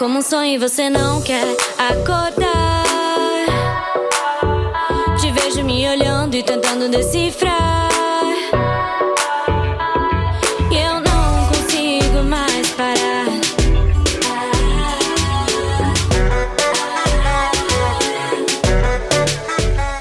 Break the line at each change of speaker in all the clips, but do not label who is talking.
como um sonho e você não quer acordar. Te vejo me olhando e tentando decifrar. E eu não consigo mais parar.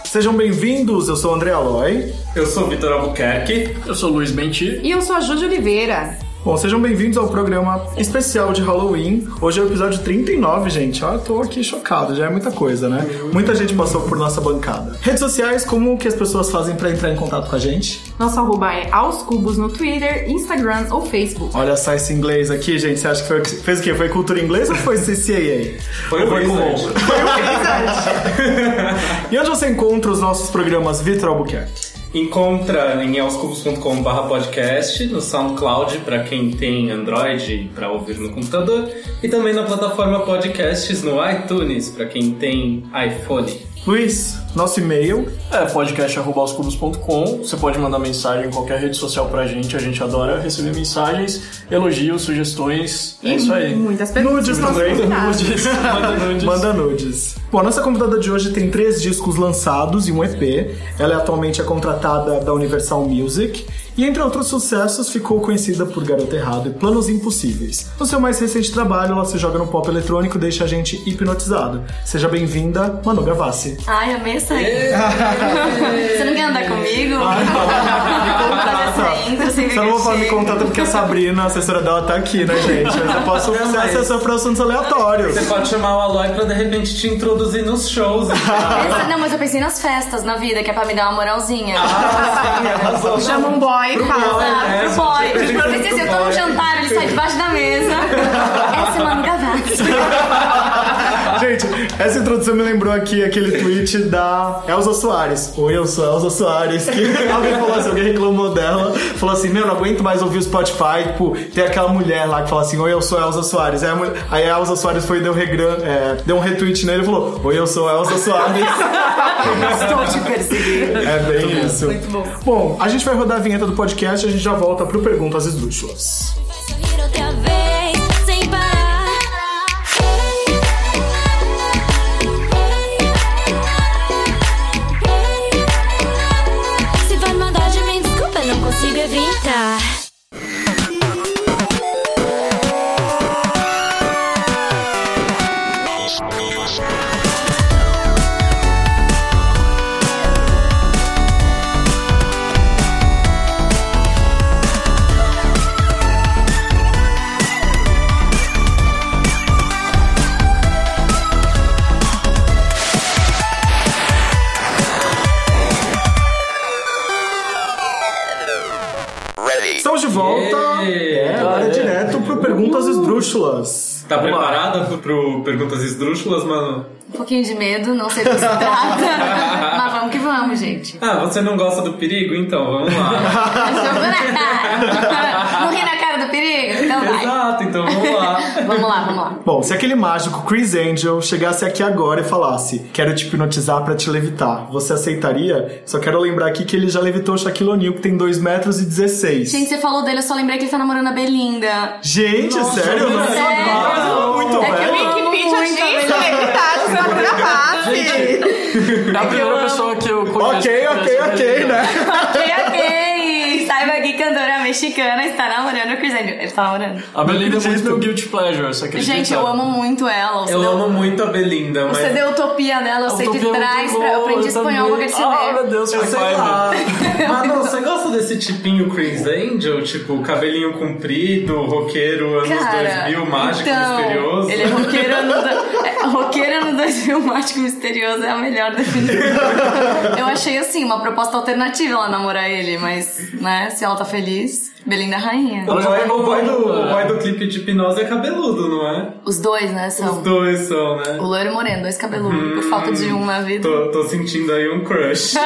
Sejam bem-vindos, eu sou o André Aloy.
Eu sou o Vitor Albuquerque.
Eu sou Luiz Benti.
E eu sou a Júlia Oliveira.
Bom, sejam bem-vindos ao programa especial de Halloween. Hoje é o episódio 39, gente. Ó, eu tô aqui chocado, já é muita coisa, né? Muita gente passou por nossa bancada. Redes sociais, como que as pessoas fazem pra entrar em contato com a gente?
Nosso arroba é aos cubos no Twitter, Instagram ou Facebook.
Olha só esse inglês aqui, gente. Você acha que foi, fez o quê? Foi cultura inglesa ou foi CCAA?
Foi o Wizard.
E onde você encontra os nossos programas Vitor Albuquerque?
Encontra em elscubos.com.br podcast, no SoundCloud para quem tem Android para ouvir no computador e também na plataforma podcasts no iTunes para quem tem iPhone.
Luiz, nosso e-mail.
É podcast.com. Você pode mandar mensagem em qualquer rede social pra gente. A gente adora receber mensagens, elogios, sugestões. É isso aí.
Muitas perguntas.
Nudes também.
Nudes. Manda nudes.
Manda nudes. Bom, a nossa convidada de hoje tem três discos lançados e um EP. Ela é atualmente a contratada da Universal Music. E entre outros sucessos, ficou conhecida por Garota Errado e Planos Impossíveis. No seu mais recente trabalho, ela se joga no pop eletrônico e deixa a gente hipnotizado. Seja bem-vinda, Manu Gavassi.
Ai, amei essa aí. Você não quer andar comigo? Fazer essa intro sem
Você não vou falar me contata porque a Sabrina, a assessora dela, tá aqui, né, gente? Eu já posso ser
mas-
assessor pra assuntos aleatórios.
Você pode chamar o Aloy pra de repente te introduzir nos shows. então.
Essa- não, mas eu pensei nas festas na vida, que é pra me dar uma moralzinha.
Chama um boy e fala.
Ah,
é,
pro boy.
gente
Eu pensei assim, eu tô
pro
num
boy.
jantar, ele sai debaixo da mesa. Essa é Manu Gavassi.
Gente, essa introdução me lembrou aqui aquele tweet da Elza Soares. Oi, eu sou a Elza Soares. Que alguém falou assim, alguém reclamou dela. Falou assim: Meu, não aguento mais ouvir o Spotify. Tipo, tem aquela mulher lá que fala assim: Oi, eu sou a Elza Soares. Aí a, mulher- aí a Elza Soares foi e deu, regran, é, deu um retweet nele e falou: Oi, eu sou a Elza Soares.
Estou te perseguindo.
é bem isso.
Muito bom.
Bom, a gente vai rodar a vinheta do podcast e a gente já volta pro Perguntas Esdrúxulas. Esdrúxulas,
mano?
Um pouquinho de medo, não sei do que se trata. Mas vamos que vamos, gente.
Ah, você não gosta do perigo? Então, vamos lá.
Jogo na cara. Não ri na cara do perigo? Então vai.
Exato, então vamos lá.
Vamos lá, vamos lá.
Bom, se aquele mágico Chris Angel chegasse aqui agora e falasse quero te hipnotizar pra te levitar, você aceitaria? Só quero lembrar aqui que ele já levitou o Shaquille O'Neal, que tem 2 metros e 16.
Gente, você falou dele, eu só lembrei que ele tá namorando a Belinda.
Gente, sério? Eu não
sério?
sabia. Muito
É que
velho.
eu
Wikipedia diz celebridades na Gavassi.
É a primeira pessoa que eu conheço.
Ok, ok, ok, né?
ok. Mexicana está namorando o Chris Angel. Ele tá namorando.
A Belinda é muito meu guilty pleasure, você acredita?
Gente, eu amo muito ela.
Eu
deu,
amo muito a Belinda, mas...
Você deu utopia dela, eu sei de
Utopia é
trás. Pra, eu aprendi espanhol com aquele CD.
Ah, meu Deus,
Eu
foi
sei
pai,
lá. Mano, você gosta desse tipinho Chris Angel? Tipo, cabelinho comprido, roqueiro, anos
Cara,
2000, mágico,
então,
misterioso.
Ele é roqueiro ano, do, é, roqueiro ano 2000, mágico misterioso é a melhor definição. Eu achei assim, uma proposta alternativa ela namorar ele, mas, né, se ela tá feliz, Belinda é rainha.
O boy, o, boy do, o boy do clipe de hipnose é cabeludo, não é?
Os dois, né,
Os
são.
dois são, né?
O loiro e o moreno, dois cabeludos, por falta de um na vida.
Tô, tô sentindo aí um crush.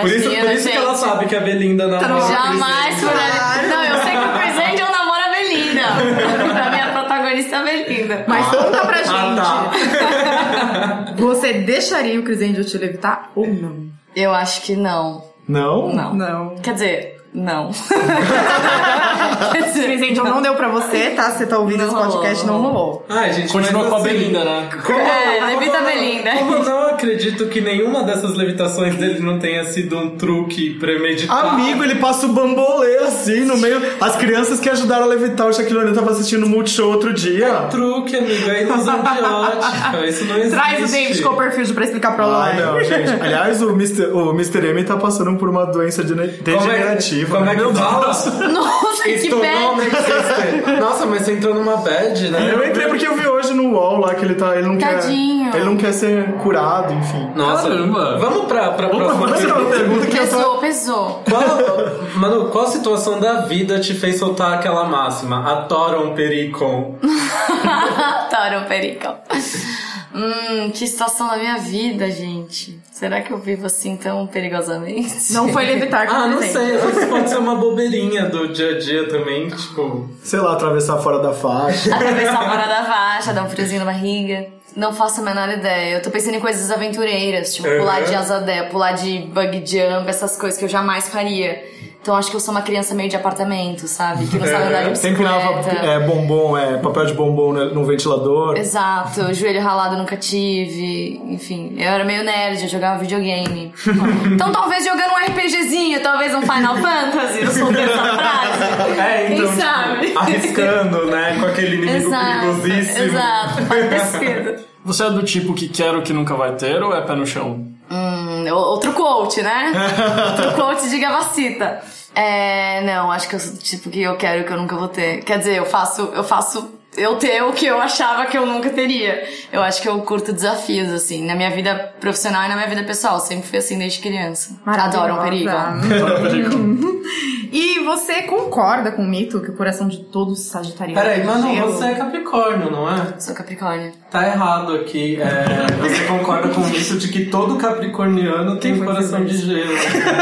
por isso, por
Imagina,
isso que ela sabe que a Belinda namora.
Jamais
Angel.
furaria. Não, eu sei que o Chris Angel namora a Belinda. pra mim, a protagonista é a Belinda.
Mas conta pra gente.
Ah, tá.
Você deixaria o Chris Angel te levitar ou não?
Eu acho que não.
Não?
Não.
Não.
Quer dizer, Não.
Mas, então não deu pra você, tá? Você tá ouvindo
Não
esse podcast,
rolou.
não rolou.
Ai, gente,
Continua com a
assim,
Belinda, né?
É, levita Belinda.
Como eu não acredito que nenhuma dessas levitações dele não tenha sido um truque premeditado.
Amigo, ele passa o bambolê assim no meio. As crianças que ajudaram a levitar o Shaquille O'Neal tava assistindo o Multishow outro dia.
Truque, amigo, é ilusão de ótica. Isso não existe.
Traz o David Copperfield pra explicar pra
Ah, não, gente. Aliás, o Mr. O Mr. M tá passando por uma doença de- degenerativa.
Como é, como é que fala?
Nossa, que bad.
non-existent. Nossa, mas você entrou numa bad, né?
Eu entrei porque eu vi hoje no UOL lá que ele tá. Ele não
Tadinho.
quer. Ele não quer ser curado, enfim.
Nossa,
Caramba.
vamos pra, pra próxima
Vamos tirar uma pergunta que eu tô.
Pesou, pesou.
Qual, mano, qual situação da vida te fez soltar aquela máxima? Atoram pericon.
Toro Perico. Hum, que situação da minha vida, gente. Será que eu vivo assim tão perigosamente?
Não foi levitar com
Ah, não sei, vezes pode ser uma bobeirinha do dia a dia também, tipo.
Sei lá, atravessar fora da faixa.
Atravessar fora da faixa, dar um friozinho na barriga. Não faço a menor ideia. Eu tô pensando em coisas aventureiras, tipo
Uhum.
pular de asa delta, pular de bug jump, essas coisas que eu jamais faria. Então acho que eu sou uma criança meio de apartamento, sabe? Que não sabe andar de
Sempre
bicicleta.
empinava é, bombom, é, papel de bombom no ventilador.
Exato, joelho ralado nunca tive. Enfim, eu era meio nerd, eu jogava videogame. então talvez jogando um RPGzinho, talvez um Final Fantasy, eu soltei essa frase.
É, então,
Quem
tipo,
sabe?
arriscando, né? Com aquele inimigo
Exato,
perigosíssimo.
exato, sido.
Você é do tipo que quer o que nunca vai ter ou é pé no chão?
Hum, outro coach, né? outro coach de gavacita. É, não, acho que eu tipo que eu quero que eu nunca vou ter. Quer dizer, eu faço, eu faço eu ter o que eu achava que eu nunca teria. Eu acho que eu curto desafios, assim, na minha vida profissional e na minha vida pessoal. Sempre fui assim desde criança. Adoro um perigo.
E você concorda com o mito que o coração de todos os sagitarianos
Peraí,
é
mano,
gelo?
você é Capricórnio, não é?
Sou Capricórnio.
Tá errado aqui. É, você concorda com isso de que todo capricorniano tem um coração de gelo.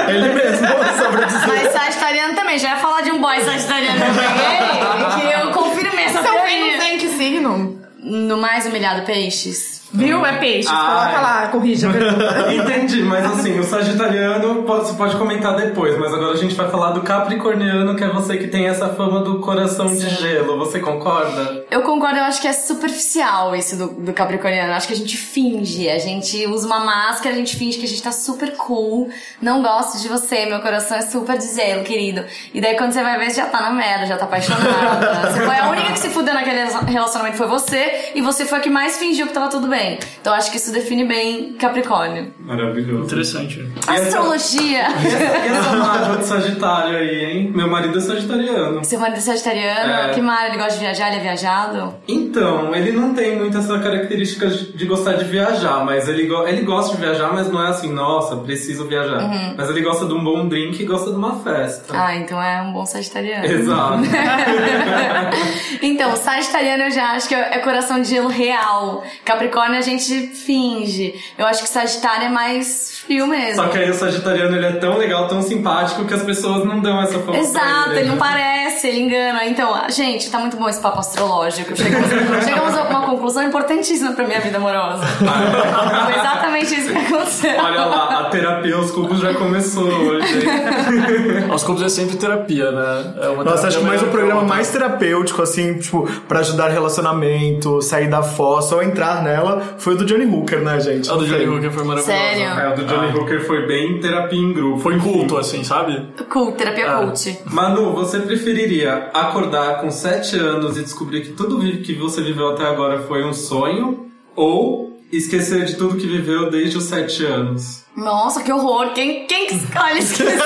Ele mesmo, pra dizer.
Mas sagitariano também. Já ia falar de um boy sagitariano que eu peguei, que eu confirmei essa
Seu. Vênus tem que signo?
No mais humilhado, peixes.
Viu? É peixe.
Ah,
Coloca
é.
lá, corrija a pergunta.
Entendi, mas assim, o sagitariano pode- você pode comentar depois, mas agora a gente vai falar do capricorniano, que é você que tem essa fama do coração de gelo. Você concorda?
Eu concordo, eu acho que é superficial isso do, do capricorniano. Eu acho que a gente finge, a gente usa uma máscara, a gente finge que a gente tá super cool, não gosto de você, meu coração é super de gelo, querido. E daí quando você vai ver, você já tá na merda, já tá apaixonada. você foi a única que se fudeu naquele relacionamento foi você, e você foi a que mais fingiu que tava tudo bem. Então eu acho que isso define bem Capricórnio.
Maravilhoso.
Interessante.
Astrologia!
E essa mágoa de Sagitário aí, hein? Meu marido é sagitariano.
Seu marido é sagitariano,
É.
que mar, ele gosta de viajar, ele é viajado?
Então, ele não tem muito essa característica de gostar de viajar, mas ele, go- ele gosta de viajar, mas não é assim, nossa, preciso viajar. Mas ele gosta de um bom drink e gosta de uma festa.
Ah, então é um bom sagitariano.
Exato.
então, Sagitariano eu já acho que é coração de gelo real. Capricórnio a gente finge. Eu acho que Sagitário é mais frio mesmo.
Só que aí o sagitariano ele é tão legal, tão simpático que as pessoas não dão essa fama
Exato,
pra
ele não
né?
parece, ele engana. Então, gente, tá muito bom esse papo astrológico. Chegamos, chegamos a uma conclusão importantíssima pra minha vida amorosa. Foi exatamente isso que aconteceu.
Olha lá, a terapia aos cubos já começou hoje.
Aos cubos é sempre terapia, né? É uma
Nossa, acho que mais um programa mais terapêutico, assim, tipo, pra ajudar relacionamento, sair da fossa ou entrar nela, foi o do Johnny Hooker, né, gente?
A do Johnny Hooker foi maravilhosa.
Sério?
É, o do Johnny Hooker foi bem terapia em grupo.
Foi culto, assim, sabe?
Cult, terapia
Ah.
cult.
Manu, você preferiria acordar com 7 anos e descobrir que tudo que você viveu até agora foi um sonho? Ou esquecer de tudo que viveu desde os 7 anos?
Nossa, que horror! Quem, quem que escolhe esquecer?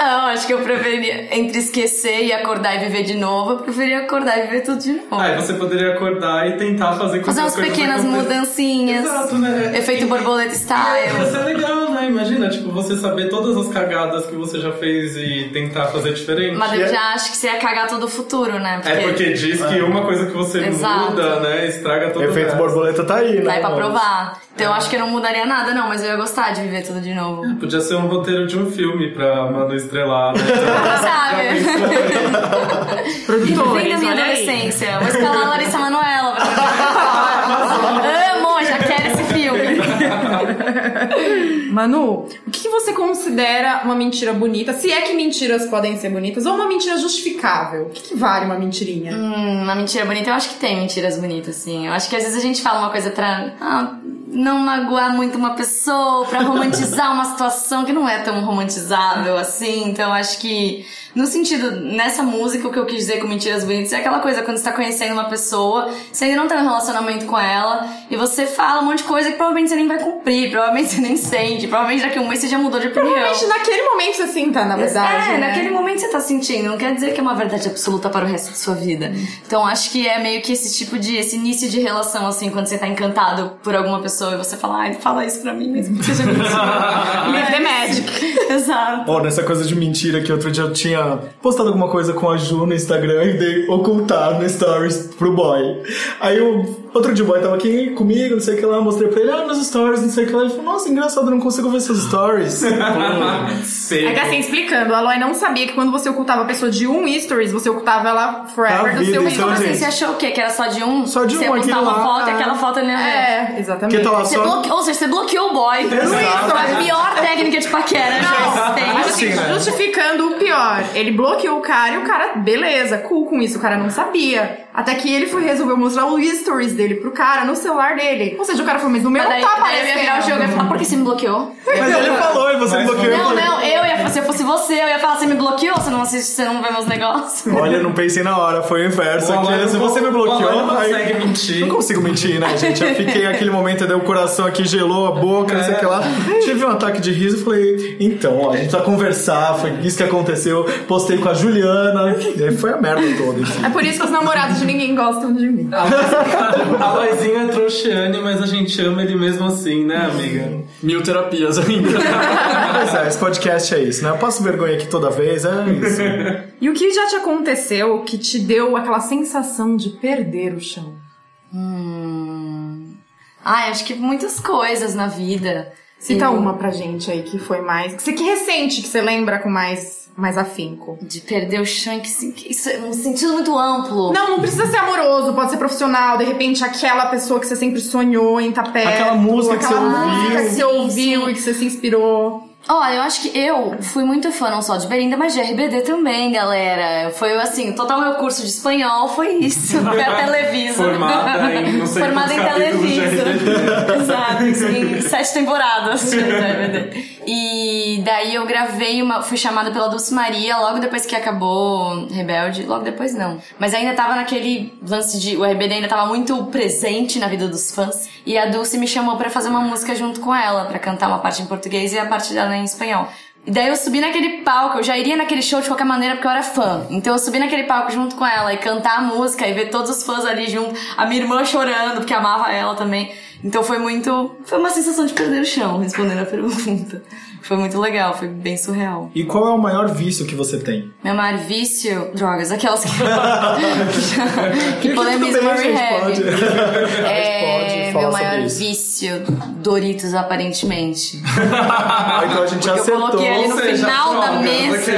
Não, acho que eu preferia. Entre esquecer e acordar e viver de novo, eu preferia acordar e viver tudo de novo.
Aí você poderia acordar e tentar fazer com
Fazer umas pequenas mudancinhas.
Exato, né?
Efeito borboleta
Ia
style.
ser legal, né? Imagina, tipo, você saber todas as cagadas que você já fez e tentar fazer diferente.
Mas eu já acho que você ia cagar todo o futuro, né?
É porque diz que uma coisa que você
Exato.
muda, né, estraga todo o
Efeito
resto.
borboleta tá aí, né?
Vai pra
mas-
Então eu acho que eu não mudaria nada, não, mas eu ia gostar de viver tudo de novo.
Podia ser um roteiro de um filme pra Manu estrelar, né?
Sabe? Fim da
Produtores,
minha
olha aí.
adolescência. Vou escalar a Larissa Manoela. pra- Amo, já quero esse filme.
Manu, o que você considera uma mentira bonita? Se é que mentiras podem ser bonitas, ou uma mentira justificável? O que, que vale uma mentirinha?
Hum, uma mentira bonita, eu acho que tem mentiras bonitas, sim. Eu acho que às vezes a gente fala uma coisa pra ah, não magoar muito uma pessoa, pra romantizar uma situação que não é tão romantizável assim. Então acho que, no sentido, nessa música, o que eu quis dizer com mentiras bonitas é aquela coisa quando você tá conhecendo uma pessoa, você ainda não tem um relacionamento com ela, e você fala um monte de coisa que provavelmente você nem vai cumprir, provavelmente você nem sente, provavelmente daqui a um mês você já mudou de opinião.
Provavelmente naquele momento você sinta, na verdade.
É,
né?
naquele momento você tá sentindo, não quer dizer que é uma verdade absoluta para o resto da sua vida. Então acho que é meio que esse tipo de, esse início de relação, assim, quando você tá encantado por alguma pessoa e você fala, ai, fala isso pra mim mesmo que seja mentira.
Leave the magic.
Exato.
Ó, nessa coisa de mentira que outro dia eu tinha postado alguma coisa com a Ju no Instagram e dei ocultar no stories pro boy. Aí o outro dia o boy tava aqui comigo, não sei o que lá, mostrei pra ele, ah, nos stories, não sei o que lá. Ele falou, nossa, engraçado, eu não consigo ver seus stories.
Seco.
É que assim, explicando, a Aloy não sabia que quando você ocultava a pessoa de um stories, você ocultava ela forever do
vida,
seu
então,
assim?
gente.
Você achou o quê? Que era só de um?
Só de um,
Você
aquele
uma
lá,
foto e aquela foto não ver.
É, exatamente.
que tá lá
Você
só...
bloque... Ou seja, você bloqueou o boy.
Exato.
Foi a pior técnica de paquera existente.
assim,
Assim, né?
justificando o pior. Ele bloqueou o cara e o cara, beleza, cool com isso, o cara não sabia. Até que ele foi resolver mostrar o stories dele pro cara no celular dele. Ou seja, o cara falou, mas o meu
Mas daí,
não tá
daí eu ia virar o jogo e ia falar, por que você me bloqueou?
Mas ele falou e você
Mas
bloqueou. eu
Não, não, eu ia, se eu fosse você, eu ia falar, você me bloqueou, você não assiste, você não vê meus negócios.
Olha, não pensei na hora, foi o inverso. Aqui, se você me bloqueou,
não
aí-
consegue mentir.
Não consigo mentir, né, gente? Eu fiquei naquele momento, daí o coração aqui gelou a boca, não sei o que lá. Tive um ataque de riso e falei, então, ó, a gente precisa conversar, foi isso que aconteceu. Postei com a Juliana, e aí foi a merda toda. enfim.
É por isso que os namorados de ninguém gostam de mim.
A Loizinha é trouxiane, mas a gente ama ele mesmo assim, né, amiga?
Mil terapias ainda.
Mas é, esse podcast é isso, né? Eu passo vergonha aqui toda vez, é isso.
E o que já te aconteceu que te deu aquela sensação de perder o chão?
Hum... Ai, acho que muitas coisas na vida.
Cita
Eu-
uma pra gente aí que foi mais. Que você que recente, que você lembra com mais, mais afinco.
De perder o chão, que, que isso é um sentido muito amplo.
Não, não precisa ser amoroso, pode ser profissional. De repente, aquela pessoa que você sempre sonhou em estar perto.
Aquela música que
aquela
você
música
ouviu.
que você ouviu
sim.
e que você se inspirou.
Olha, eu acho que eu fui muito fã não só de Belinda, mas de RBD também, galera. Foi assim, total meu curso de espanhol foi isso. Foi a Televisa.
Formada em não sei
Formada em Televisa. Exato, em sete temporadas de RBD. E daí eu gravei uma. Fui chamada pela Dulce Maria logo depois que acabou Rebelde. Logo depois não. Mas ainda tava naquele lance de. O RBD ainda tava muito presente na vida dos fãs. E a Dulce me chamou pra fazer uma música junto com ela, pra cantar uma parte em português e a parte dela em espanhol. E daí eu subi naquele palco, eu já iria naquele show de qualquer maneira porque eu era fã. Então eu subi naquele palco junto com ela e cantar a música e ver todos os fãs ali junto, a minha irmã chorando porque amava ela também. Então foi muito. Foi uma sensação de perder o chão, respondendo a pergunta. Foi muito legal, foi bem surreal.
E qual é o maior vício que você tem?
Meu maior vício, drogas, aquelas que. que polemizam o rehab.
pode.
É,
pode falar
meu maior
sobre isso.
vício, Doritos, aparentemente.
Ah, então a gente
Eu
acertou.
coloquei ali no
seja,
final da mesa.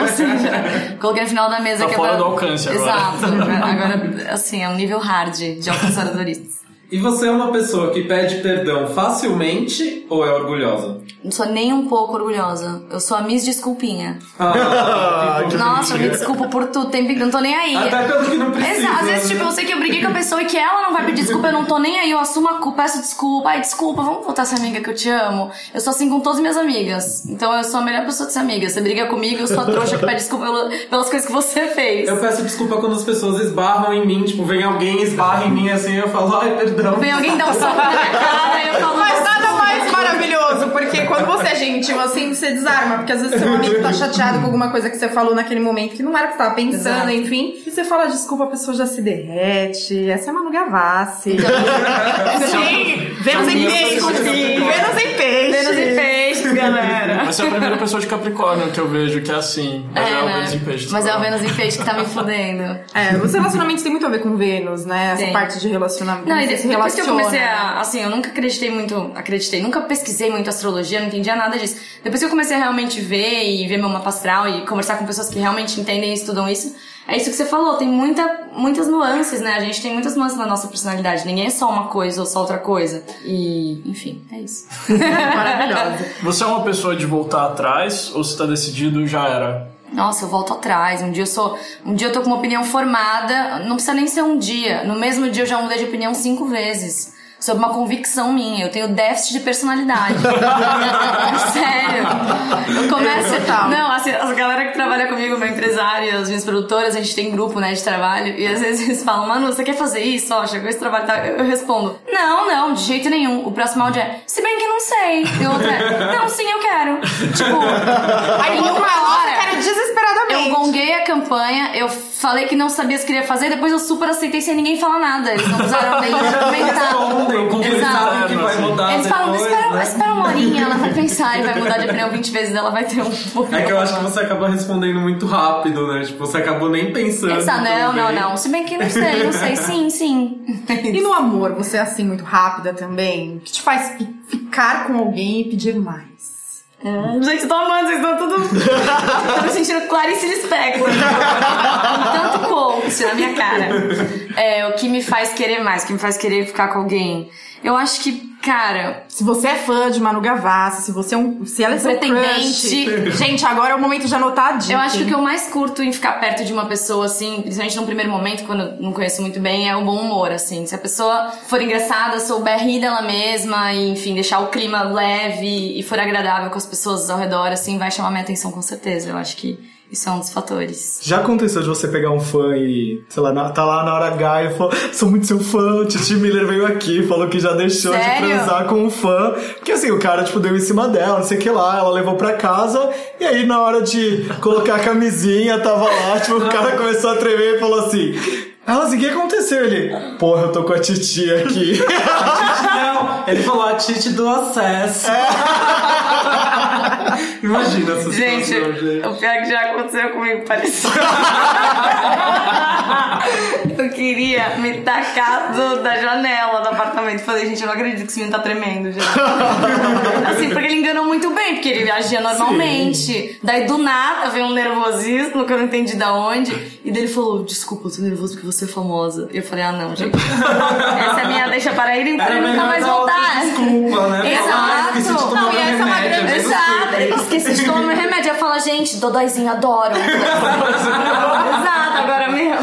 Ou seja, coloquei no final da mesa
Tá
que é
fora
pra-
do alcance agora.
Exato. Agora, assim, é um nível hard de alcançar o Doritos.
E você é uma pessoa que pede perdão facilmente ou é orgulhosa?
Não sou nem um pouco orgulhosa. Eu sou a Miss Desculpinha.
Ah, que
Nossa, me desculpa por tudo, tem não tô nem aí.
Até pelo que não precisa.
Exato, às vezes,
né?
tipo, eu sei que eu briguei com a pessoa e que ela não vai pedir desculpa, eu não tô nem aí, eu assumo a culpa, peço desculpa, ai, desculpa, vamos voltar a ser amiga que eu te amo. Eu sou assim com todas as minhas amigas. Então eu sou a melhor pessoa de ser amiga. Você briga comigo, eu sou a trouxa que pede desculpa pelas coisas que você fez.
Eu peço desculpa quando as pessoas esbarram em mim, tipo, vem alguém e esbarra em mim assim, eu falo, ai, perdão.
Vem alguém dar um soco na minha cara e eu falo.
Mas
"Nossa,
nada mais maravilhoso, porque quando você é gentil assim, você desarma. Porque às vezes seu amigo tá chateado com alguma coisa que você falou naquele momento que não era o que você tava pensando,
Exato.
enfim. E você fala desculpa, a pessoa já se derrete. Essa é Manu Gavassi. Sim, Vênus em peixe. Vênus em peixe.
Vênus em peixe, galera.
Essa é a primeira pessoa de Capricórnio que eu vejo que é assim. Mas é,
É,
o
né?
Vênus em peixe.
Mas é o Vênus em peixe que tá me fudendo.
É, os relacionamentos têm muito a ver com Vênus, né? Essa
Tem.
parte de relacionamento.
Não, e depois que eu comecei a. Assim, eu nunca acreditei muito. Acreditei, nunca pesquisei muito astrologia, não entendia nada disso. Depois que eu comecei a realmente ver e ver meu mapa astral e conversar com pessoas que realmente entendem e estudam isso, é isso que você falou, tem muita, muitas nuances, né? A gente tem muitas nuances na nossa personalidade. Ninguém é só uma coisa ou só outra coisa. E, enfim, é isso.
Maravilhosa.
Você é uma pessoa de voltar atrás ou você tá decidido já era?
Nossa, eu volto atrás. Um dia eu sou. Um dia eu tô com uma opinião formada. Não precisa nem ser um dia. No mesmo dia eu já mudei de opinião cinco vezes. Sobre uma convicção minha. Eu tenho déficit de personalidade. Sério. Eu começo.
Total.
Não, assim, as galera que trabalha comigo, meu empresário, as minhas produtoras, a gente tem grupo, né, de trabalho. E às vezes eles falam, Manu, você quer fazer isso? Ó, chegou esse trabalho. Tá? Eu respondo, não, não, de jeito nenhum. O próximo áudio é, se bem que não sei. E o outro é, não, sim, eu quero. Tipo,
Aí
outra
uma hora, eu quero desesperadamente.
eu gonguei a campanha, eu falei que não sabia se queria fazer, depois eu super aceitei sem ninguém falar nada. Eles não precisaram nem argumentar.
Como eles sabem que vai mudar
Eles falam,
depois,
espera,
né?
espera uma horinha, ela vai pensar e vai mudar de opinião 20 vezes, ela vai ter um pouco.
É que eu acho que você acaba respondendo muito rápido, né? Tipo, você acabou nem pensando.
Essa, não, não, não. Se bem que não sei, não sei. Sim, sim.
E no amor, você é assim, muito rápida também? O que te faz fi- ficar com alguém e pedir mais?
Gente, tô amando, vocês estão tudo. tô me sentindo Clarice Lispector. Tanto coach na minha cara. É, o que me faz querer mais, o que me faz querer ficar com alguém. Eu acho que, cara,
Se você é fã de Manu Gavassi, se você é um. Se ela é
Pretendente.
crush. Gente, agora é o momento de anotar a dica.
Eu acho que o que eu mais curto em ficar perto de uma pessoa, assim, principalmente num primeiro momento, quando eu não conheço muito bem, é o bom humor, assim. Se a pessoa for engraçada, souber rir dela mesma, e, enfim, deixar o clima leve e for agradável com as pessoas ao redor, assim, vai chamar minha atenção com certeza. Eu acho que isso é um dos fatores.
Já aconteceu de você pegar um fã e, sei lá, na- tá lá na hora H e falou, sou muito seu fã, Titi Miller veio aqui, falou que já deixou
Sério?
de transar com um fã. Porque assim, o cara, tipo, deu em cima dela, não sei o que lá, ela levou pra casa, e aí na hora de colocar a camisinha, tava lá, tipo, o cara começou a tremer e falou assim. Ela assim, o que aconteceu? Ele, porra, eu tô com a Titi aqui.
Não, ele falou a Tite do acesso. Imagina essa
Gente,
situação, gente.
o pior que já aconteceu comigo parecido. eu queria me tacar do- da janela do apartamento. Falei, gente, eu não acredito que esse menino tá tremendo já. assim, porque ele enganou muito bem, porque ele agia normalmente. Daí do nada veio um nervosismo que eu não entendi da onde. E daí ele falou: Desculpa, eu tô nervoso porque você é famosa. E eu falei: Ah, não, gente. Essa é minha deixa para ir ele nunca mais voltar.
Desculpa, né?
Exato.
De tomar
Não, e essa é uma grande. Exato. Esqueci de tomar meu remédio. Eu falo, gente, Dodóizinho, adoro. Exato, agora mesmo.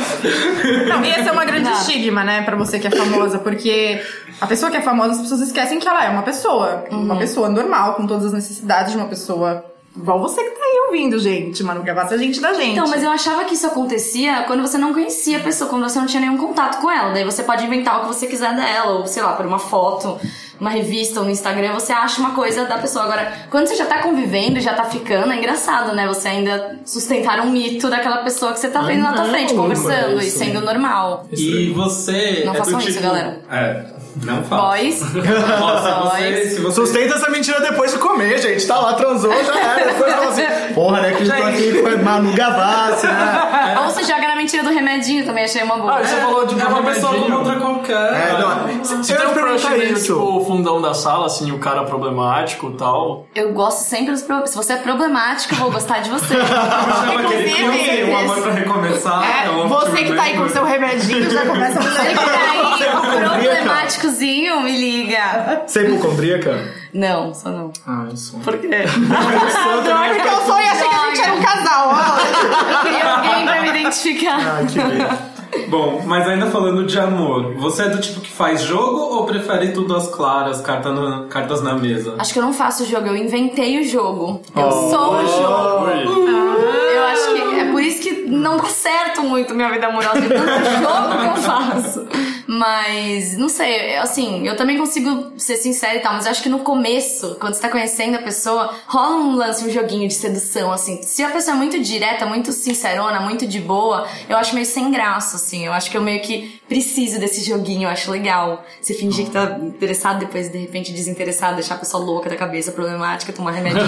Não, e esse é uma grande
Nada.
estigma, né, pra você que é famosa, porque a pessoa que é famosa, as pessoas esquecem que ela é uma pessoa. Uma
Uhum.
pessoa normal, com todas as necessidades de uma pessoa. Igual você que tá aí ouvindo, gente. Manu Gavassi é gente da gente.
Então, mas eu achava que isso acontecia quando você não conhecia a pessoa, quando você não tinha nenhum contato com ela. Daí você pode inventar o que você quiser dela, ou sei lá, por uma foto, uma revista ou no Instagram, você acha uma coisa da pessoa. Agora, quando você já tá convivendo, já tá ficando, é engraçado, né? Você ainda sustentar um mito daquela pessoa que você tá vendo na tua frente, conversando
é
e sendo normal.
E você.
Não
é
façam
tipo...
isso, galera.
É, não faça.
Boys.
Nossa, você,
Boys.
se você
Sustenta essa mentira depois de comer, gente. Tá lá, transou, já era. Depois fala assim, porra, né? Que tô aqui com a Manu Gavassi, né?
Ou você joga na mentira do remedinho, também achei uma boa.
Ah, você falou de
é uma pessoa como outra qualquer.
É, não. Se, se
Você
eu
tem um crush
perguntar
meio,
isso.
tipo, o fundão da sala, assim, o cara problemático e tal.
Eu gosto sempre dos problemas. Se você é problemático, eu vou gostar de você.
Inclusive,
filme, Um Amor pra Recomeçar.
É,
um
você que tá aí com seu remedinho já começa a
Você que tá aí, problemáticozinho, me liga.
Você é hipocondríaca?
Não, só não.
Ah, eu sou.
Por quê?
Porque eu sonho e achei que a gente era um casal.
Eu queria alguém pra me identificar.
Ah, que medo.
Bom, mas ainda falando de amor, você é do tipo que faz jogo ou prefere tudo às claras, carta no- cartas na mesa?
Acho que eu não faço jogo, eu inventei o jogo. Eu
Oh.
sou o jogo.
Oi.
Eu acho que é por isso que não dá certo muito minha vida amorosa, de tanto jogo que eu faço. Mas, não sei, assim, eu também consigo ser sincera e tal, mas eu acho que no começo, quando você tá conhecendo a pessoa, rola um lance, um joguinho de sedução, assim. Se a pessoa é muito direta, muito sincerona, muito de boa, eu acho meio sem graça, assim. Eu acho que eu meio que preciso desse joguinho, eu acho legal. Você fingir que tá interessado, depois de repente desinteressado, deixar a pessoa louca da cabeça, problemática, tomar remédio.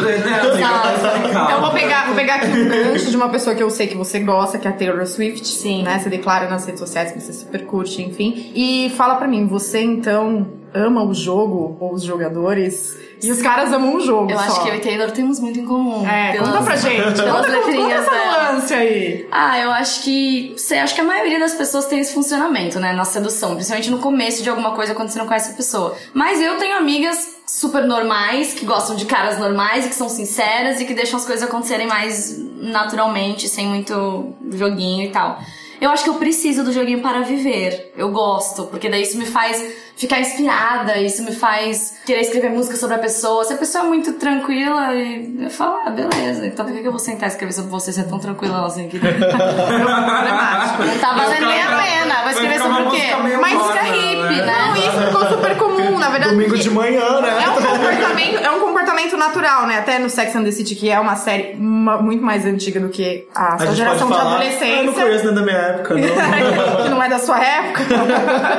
Né?
Exato.
Então eu vou pegar, vou pegar aqui um gancho de uma pessoa que eu sei que você gosta, que é a Taylor Swift.
Sim.
Né? Você declara nas redes sociais que você super curte, enfim. E fala pra mim, você então ama o jogo, ou os jogadores, e os caras amam o jogo
Eu
só.
acho que eu e Taylor temos muito em comum.
É,
pelas-
conta pra gente.
Pelas
Conta, conta
letrinhas
essa
dela.
lance aí.
Ah, eu acho que. Sei, acho que a maioria das pessoas tem esse funcionamento, né? Na sedução. Principalmente no começo de alguma coisa quando você não conhece a pessoa. Mas eu tenho amigas super normais, que gostam de caras normais e que são sinceras e que deixam as coisas acontecerem mais naturalmente, sem muito joguinho e tal. Eu acho que eu preciso do joguinho para viver. Eu gosto, porque daí isso me faz ficar inspirada, isso me faz querer escrever música sobre a pessoa. Se a pessoa é muito tranquila, e eu falo, ah, beleza, então por que que eu vou sentar e escrever sobre você se é tão tranquila assim? Que...
Problemático.
Não tá valendo nem a pena. Vai escrever sobre
uma
o quê? Mais música
rosa,
hippie,
né?
né?
Não, isso ficou super comum, na verdade.
Domingo de manhã, né?
É um, comportamento, é um comportamento natural, né? Até no Sex and the City, que é uma série muito mais antiga do que a
A
sua geração de adolescência.
Eu não conheço nem da minha época, não.
que não é da sua época.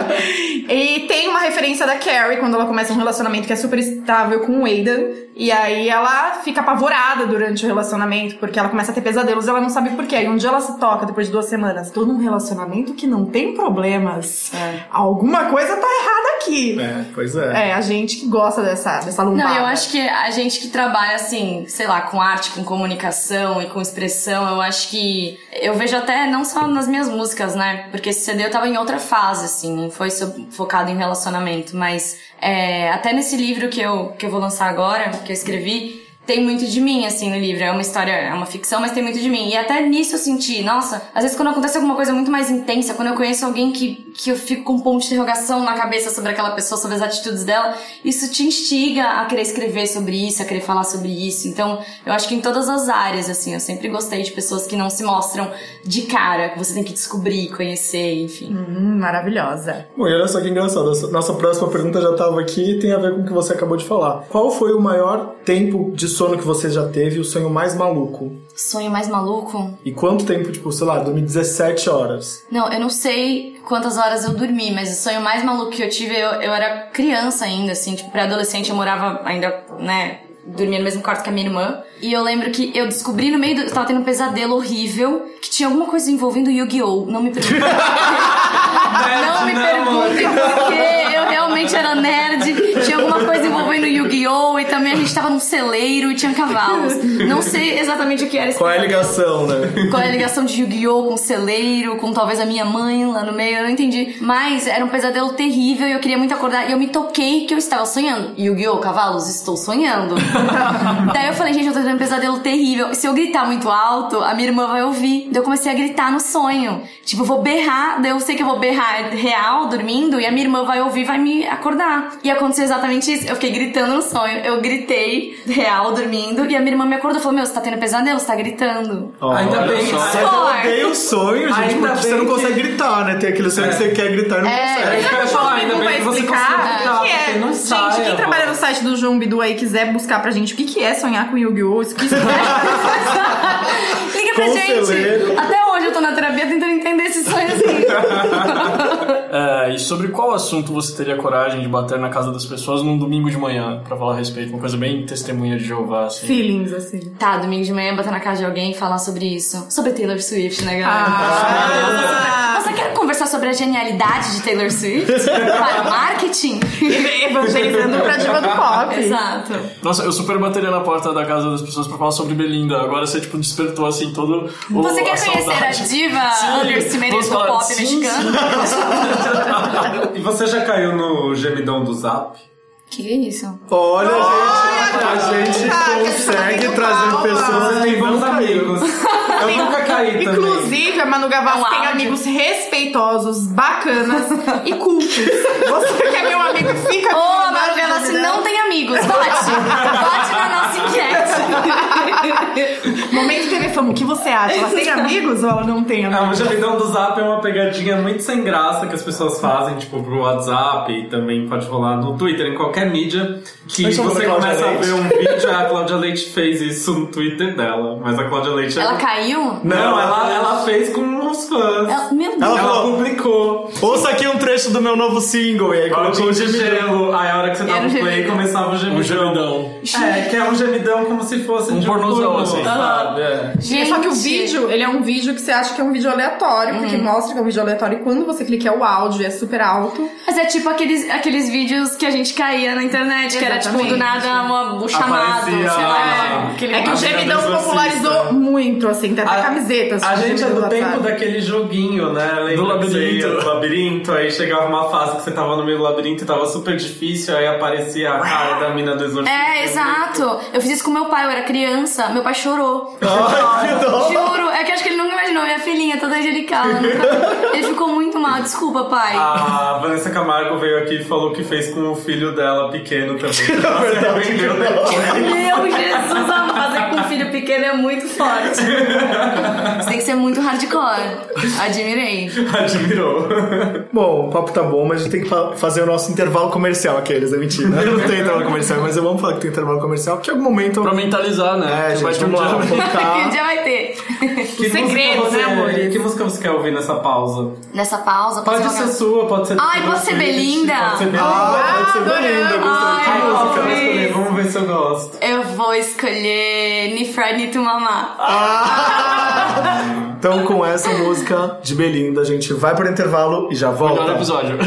e tem uma referência da Carrie quando ela começa um relacionamento que é super estável com o Aidan. E aí ela fica apavorada durante o relacionamento, porque ela começa a ter pesadelos e ela não sabe por quê. E um dia ela se toca, depois de duas semanas, tô num relacionamento que não tem problemas. Alguma coisa tá errada aqui.
É, pois é.
É, a gente que gosta dessa, dessa lombada.
Não, eu acho que a gente que trabalha assim, sei lá, com arte, com comunicação e com expressão, eu acho que eu vejo até não só nas minhas músicas, né? Porque esse CD eu tava em outra fase, assim, não foi focado em relacionamento, mas é, até nesse livro que eu, que eu vou lançar agora, que eu escrevi, tem muito de mim, assim, no livro. É uma história, é uma ficção, mas tem muito de mim. E até nisso eu senti, nossa, às vezes quando acontece alguma coisa muito mais intensa, quando eu conheço alguém que, que eu fico com um ponto de interrogação na cabeça sobre aquela pessoa, sobre as atitudes dela, isso te instiga a querer escrever sobre isso, a querer falar sobre isso. Então, eu acho que em todas as áreas, assim, eu sempre gostei de pessoas que não se mostram de cara, que você tem que descobrir, conhecer, enfim.
Hum, maravilhosa.
Bom, e olha só que engraçado. Nossa- próxima pergunta já estava aqui e tem a ver com o que você acabou de falar. Qual foi o maior tempo de sono que você já teve e o sonho mais maluco?
Sonho mais maluco?
E quanto tempo, tipo, sei lá, dormi 17 horas?
Não, eu não sei quantas horas eu dormi, mas o sonho mais maluco que eu tive, eu, eu era criança ainda, assim, tipo, pré-adolescente, eu morava ainda, né, dormia no mesmo quarto que a minha irmã. E eu lembro que eu descobri no meio do. Eu tava tendo um pesadelo horrível que tinha alguma coisa envolvendo Yu-Gi-Oh! Não me perguntem. não me perguntem porque eu realmente era nerd. Tinha alguma coisa envolvendo Yu-Gi-Oh! E também a gente tava num celeiro e tinha cavalos. Não sei exatamente o que era esse
Qual é a ligação, né?
qual é a ligação de Yu-Gi-Oh! com celeiro, com talvez a minha mãe lá no meio, eu não entendi. Mas era um pesadelo terrível e eu queria muito acordar. E eu me toquei que eu estava sonhando. Yu-Gi-Oh! Cavalos, estou sonhando. Daí eu falei, gente, eu tô tendo um pesadelo terrível. Se eu gritar muito alto, a minha irmã vai ouvir. Daí eu comecei a gritar no sonho. Tipo, eu vou berrar, daí eu sei que eu vou berrar real, dormindo, e a minha irmã vai ouvir vai me acordar. E aconteceu exatamente isso. Eu fiquei gritando no sonho. Eu gritei real, dormindo, e a minha irmã me acordou e falou: Meu, você tá tendo pesadelo, você tá gritando.
Ainda bem.
Mas eu odeio o sonho, gente,
Ainda
porque você não
que-
consegue gritar, né? Tem aquele sonho que você quer gritar e não
É.
consegue.
É que eu ia falar, ainda bem que você
explicar
conseguiu
o
gritar,
que é.
porque não
Gente, quem trabalha no site do João Bidu aí quiser buscar pra gente o que, que é sonhar com Yu-Gi-Oh! Isso que isso
Liga pra
Conselheiro.
gente! Até hoje eu tô na terapia tentando entender esse sonho assim.
É, e sobre qual assunto você teria coragem de bater na casa das pessoas num domingo de manhã pra falar a respeito? Uma coisa bem testemunha de Jeová, assim.
feelings, assim.
Tá, domingo de manhã botar na casa de alguém e falar sobre isso. Sobre Taylor Swift, né, galera?
Ah,
Você quer conversar sobre a genialidade de Taylor Swift? para marketing?
evangelizando pra diva do pop.
Exato.
Nossa, eu super bateria na porta da casa das pessoas pra falar sobre Belinda. Agora você, tipo, despertou, assim, todo o
Você quer
a
conhecer a diva
Sim,
underestimated do pop
sim,
mexicano?
E você já caiu no gemidão do Zap?
Que é isso?
Olha, gente, a gente
cara,
consegue
esse
trazer pessoas que
bons amigos. Eu nunca caí também.
Inclusive, a Manu Gavassi tem amigos respeitosos, bacanas e cultos. Você que é meu amigo, fica
Ô,
com
a Galassi
ajudar.
não tem amigos. Vote. Vote na nossa enquete.
Momento TV Fama, o que você acha? Ela tem amigos ou ela não tem
É, o
amigos?
gemidão do Zap é uma pegadinha muito sem graça que as pessoas fazem, tipo, pro WhatsApp e também pode rolar no Twitter, em qualquer mídia, que
Mas
você começa a ver um vídeo, a Cláudia Leite fez isso no Twitter dela, mas a Cláudia Leite...
Ela caiu?
Não, ela, ela fez com os fãs.
Ela- meu Deus.
Ela
Ela
falou-
publicou.
Ouça aqui um trecho do meu novo single. E aí colocou o
de
gemidão.
gelo, aí a hora que você dava
Era
o
um
play começava o gemidão.
Um gemidão.
É, que é um gemidão como se fosse
Um
de
pornozão, assim.
sabe? É.
Gente.
Só que o vídeo, ele é um vídeo que você acha que é um vídeo aleatório, porque
Uhum.
mostra que é um vídeo aleatório. E quando você clica é o áudio, é super alto.
Mas é tipo aqueles, aqueles vídeos que a gente caía na internet, que era tipo do
Exatamente.
nada uma, um chamado,
Aparecia,
sei lá.
é.
Aquele
É que o gemidão popularizou muito, assim, tem até
A-
camisetas.
A gente é do
do
tempo
WhatsApp.
daquele joguinho, né? Lembra
Do labirinto.
ia Do labirinto, aí chegava uma fase que você tava no meio do labirinto e tava super difícil, aí aparecia a cara da mina do exorcista.
É, exato. Eu fiz isso com meu pai, eu era criança, meu pai chorou.
Ai, que.
Juro, é que acho que ele nunca imaginou, minha filhinha toda angelical. eu nunca- Ele ficou muito mal, desculpa, pai.
A Vanessa Camargo veio aqui e falou que fez com o filho dela pequeno também. Depois.
Meu Jesus, amado, fazer com um filho pequeno é muito forte. Você tem que ser muito hardcore. Admirei.
Admirou.
Bom, o papo tá bom, mas a gente tem que fa- fazer o nosso intervalo comercial, aqueles, é mentira. Não tem intervalo comercial, mas eu vamos falar que tem intervalo comercial, que em algum momento...
Pra mentalizar, né?
É,
Que vai
gente,
um
vamos lá,
Que dia vai ter.
Que
segredo,
música você,
né, amores?
Que música você quer ouvir nessa pausa?
Nessa pausa,
Pode
fazer
ser
uma-
sua, pode ser...
Ai, pode ser Belinda?
Pode ser Belinda.
Ah, pode ser. Belinda, gostei.
Que música? Vamos ver se eu gosto.
Eu vou escolher Ni Friday Ni to Mamá.
Então, com essa música de Belinda, a gente vai para o intervalo e já volta.
Melhor episódio.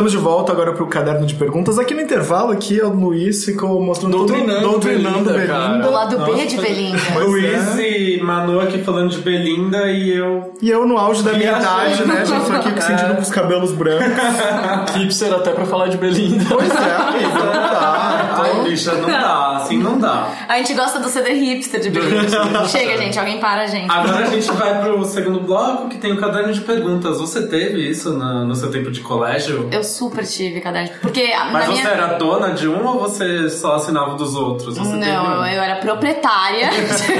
Estamos de volta agora pro caderno de perguntas. Aqui no intervalo, aqui, o Luiz ficou mostrando
Doutrinando
tudo, doutrinando
Belinda, cara.
O lado B de Belinda.
Pois
Luiz
é.
e Manu aqui falando de Belinda e eu...
E eu no auge da minha idade, né? Já tô aqui sentindo com os cabelos brancos.
Hipster até pra falar de Belinda.
Pois é, amigo, não dá.
Ai, bicha, não dá, não dá.
A gente gosta do CD hipster de Belinda. Chega, gente, alguém para a gente.
Agora a gente vai pro segundo bloco que tem o caderno de perguntas. Você teve isso na- no seu tempo de colégio?
Eu super tive caderno. Porque a-
Mas você
minha.
era dona de um ou você só assinava dos outros? Você teve
Não,
um?
eu era proprietária.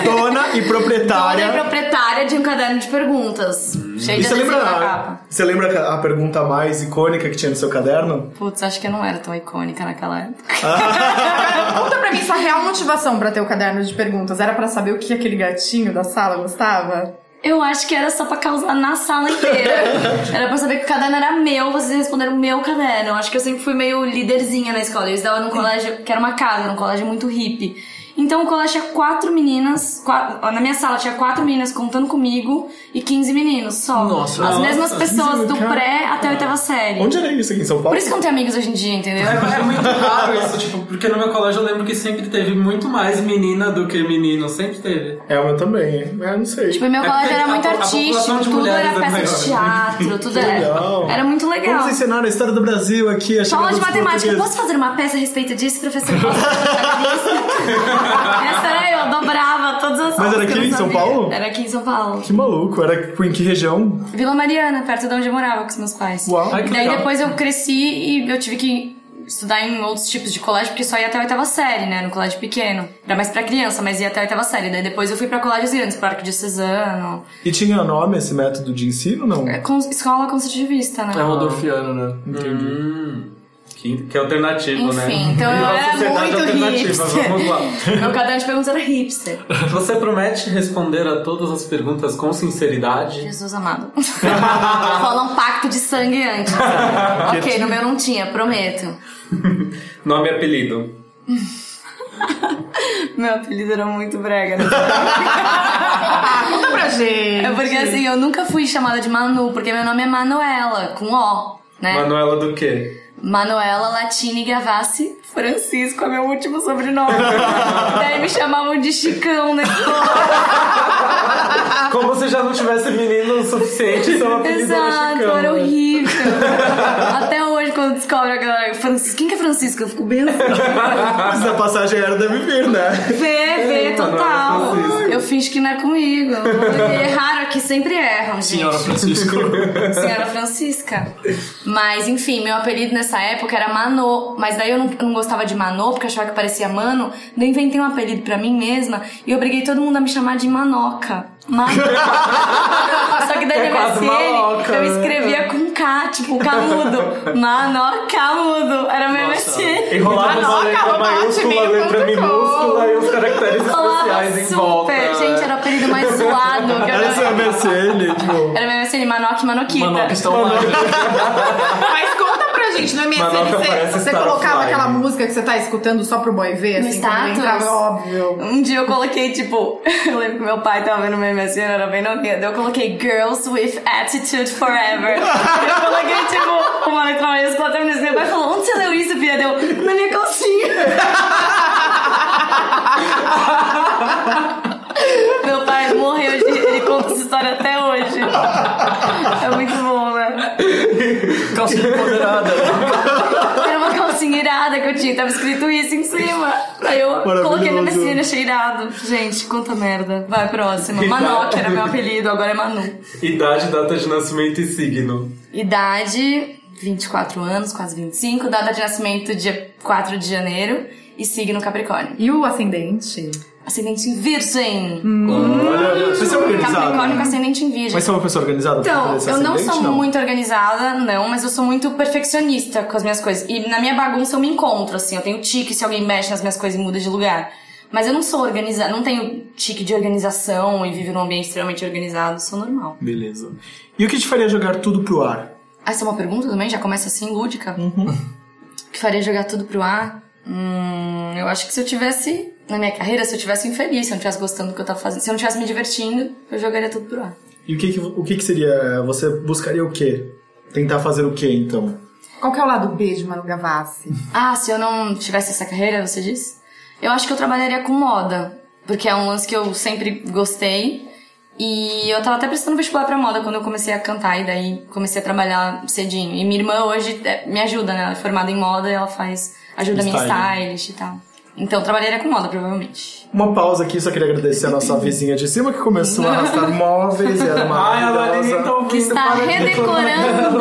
Dona e
Dona e
proprietária.
proprietária de um caderno de perguntas. Cheio
E
de
você lembra,
capa.
você lembra a pergunta mais icônica que tinha no seu caderno?
Putz, acho que eu não era tão icônica naquela época.
Conta pra mim sua real motivação pra ter o caderno de perguntas. Era pra saber o que aquele gatinho da sala gostava?
Eu acho que era só pra causar na sala inteira. era pra saber que o caderno era meu, vocês responderam meu caderno. Eu acho que eu sempre fui meio líderzinha na escola. Eu estudava num colégio que era uma casa, era um colégio muito hippie. Então o colégio tinha quatro meninas, qua- na minha sala tinha quatro meninas contando comigo e 15 meninos só.
Nossa.
As
Nossa,
mesmas pessoas do
cara.
pré até a oitava série.
Onde era isso aqui em São Paulo?
Por isso que eu não tenho amigos hoje em dia, entendeu?
É, é muito raro isso, tipo, porque no meu colégio eu lembro que sempre teve muito mais menina do que menino, sempre teve.
É, o meu também. É, não sei.
Tipo, meu
É
colégio era
a
muito
a
artístico,
de
tudo era
é
peça de
maior.
teatro, tudo era. Era muito legal.
Vamos ensinar a história do Brasil aqui. a
aula de matemática. Posso fazer uma peça a respeito disso, professor? Posso ser Essa era eu, dobrava todas as
Mas era aqui em São. Paulo?
Era aqui em São Paulo.
Que maluco. Era em que região?
Vila Mariana, perto de onde eu morava com os meus pais.
Uau.
Ai, que
e daí
legal.
depois eu cresci e eu tive que estudar em outros tipos de colégio, porque só ia até a oitava série, né? No colégio pequeno. Era mais pra criança, mas ia até a oitava série. Daí depois eu fui pra colégios grandes, pro Arco de Cesano.
E tinha nome esse método de ensino, não?
É, com- escola construtivista, né?
É rodorfiano, né?
Hum, que, que alternativo, né?
Enfim, então eu era
sociedade
muito hipster.
Vamos lá.
Meu caderno de perguntas era hipster.
Você promete responder a todas as perguntas com sinceridade?
Jesus amado. Rola um pacto de sangue antes. ok, no meu não tinha, prometo.
Nome e apelido.
Meu apelido era muito brega, né?
Ah, conta pra gente.
É porque assim, eu nunca fui chamada de Manu, porque meu nome é Manuela, com O, né?
Manuela do quê?
Manuela Latini Gavassi Francisco é meu último sobrenome. Daí me chamavam de Chicão na escola.
Como se já não tivesse menino o suficiente, seu apelido era
Exato,
Chicão,
era
né?
horrível. Até hoje, quando descobre a galera, Francisco, quem que é Francisco? Eu fico bem assim.
Mas a passagem aérea deve vir, né?
Vê, vê, total.
Francisco.
Eu finge que não é comigo. Erraram aqui, sempre erram, gente.
Senhora Francisco.
Senhora Francisca. Mas, enfim, meu apelido nessa época era Manô. Mas daí eu não, eu não gostava de Manô, porque achava que parecia Mano. Daí eu inventei um apelido pra mim mesma e obriguei todo mundo a me chamar de Manoca. Manoca. Só que daí
É
na MSN eu
né?
escrevia com K, tipo, Camudo. Manoca mudo. Era meu. MSN.
Enrolava uma
Manoca,
letra maiúscula, letra minúscula e os caracteres especiais em
super.
volta.
Gente, era o apelido mais zoado
Era seu MSN, tipo.
Era meu MSN, Manoca e Manoquita.
Manoca online.
Mas conta gente, no MSN você, você colocava aquela música que você tá escutando só pro boy ver,
No
assim,
status?
entrava, óbvio.
Um dia eu coloquei, tipo, eu lembro que meu pai tava vendo meu MSN, era bem novinha. Daí eu coloquei Girls with Attitude Forever. eu coloquei, tipo, uma letra maiúscula até nisso. Meu pai falou: Onde você leu isso, filha? Deu na minha calcinha. meu pai morreu de. Ele conta essa história até hoje. É muito bom, né?
Calcinha empoderada.
Era uma calcinha irada que eu tinha, tava escrito isso em cima. Aí eu coloquei
Maravilhoso.
MSN, achei irado. Gente, quanta merda. Vai, próxima. Manoque era meu apelido, agora é Manu.
Idade, data de nascimento e signo.
Idade, 24 anos, quase 25. Data de nascimento, dia 4 de janeiro. E signo Capricórnio.
E o ascendente?
Ascendente em Virgem.
Olha, você é
Capricórnio com
organizado.
ascendente em Virgem.
Mas você é uma pessoa organizada?
Então, eu não sou muito organizada, não, mas eu sou muito perfeccionista com as minhas coisas. E na minha bagunça eu me encontro, assim, eu tenho tique se alguém mexe nas minhas coisas e muda de lugar. Mas eu não sou organizada, não tenho tique de organização e vivo num ambiente extremamente organizado, sou normal.
Beleza. E o que te faria jogar tudo pro ar?
Ah, essa é uma pergunta também? Já começa assim, lúdica?
Uhum.
O que faria jogar tudo pro ar? Hum, eu acho que se eu tivesse, na minha carreira, se eu tivesse infeliz, se eu não tivesse gostando do que eu tava fazendo, se eu não tivesse me divertindo, eu jogaria tudo pro ar.
E o que, que- o que, que seria? Você buscaria o quê? Tentar fazer o quê, então?
Qual que é o lado B de Manu Gavassi?
Ah, se eu não tivesse essa carreira, você disse? Eu acho que eu trabalharia com moda, porque é um lance que eu sempre gostei. E eu tava até prestando vestibular pra moda quando eu comecei a cantar, e daí comecei a trabalhar cedinho. E minha irmã hoje é, me ajuda, né? Ela é formada em moda e ela faz. ajuda a minha stylist e tal. Então, eu trabalharia com moda, provavelmente.
Uma pausa aqui, só queria agradecer a nossa vizinha de cima que começou a arrastar móveis e era
Ai, a tá ouvindo.
Que está redecorando.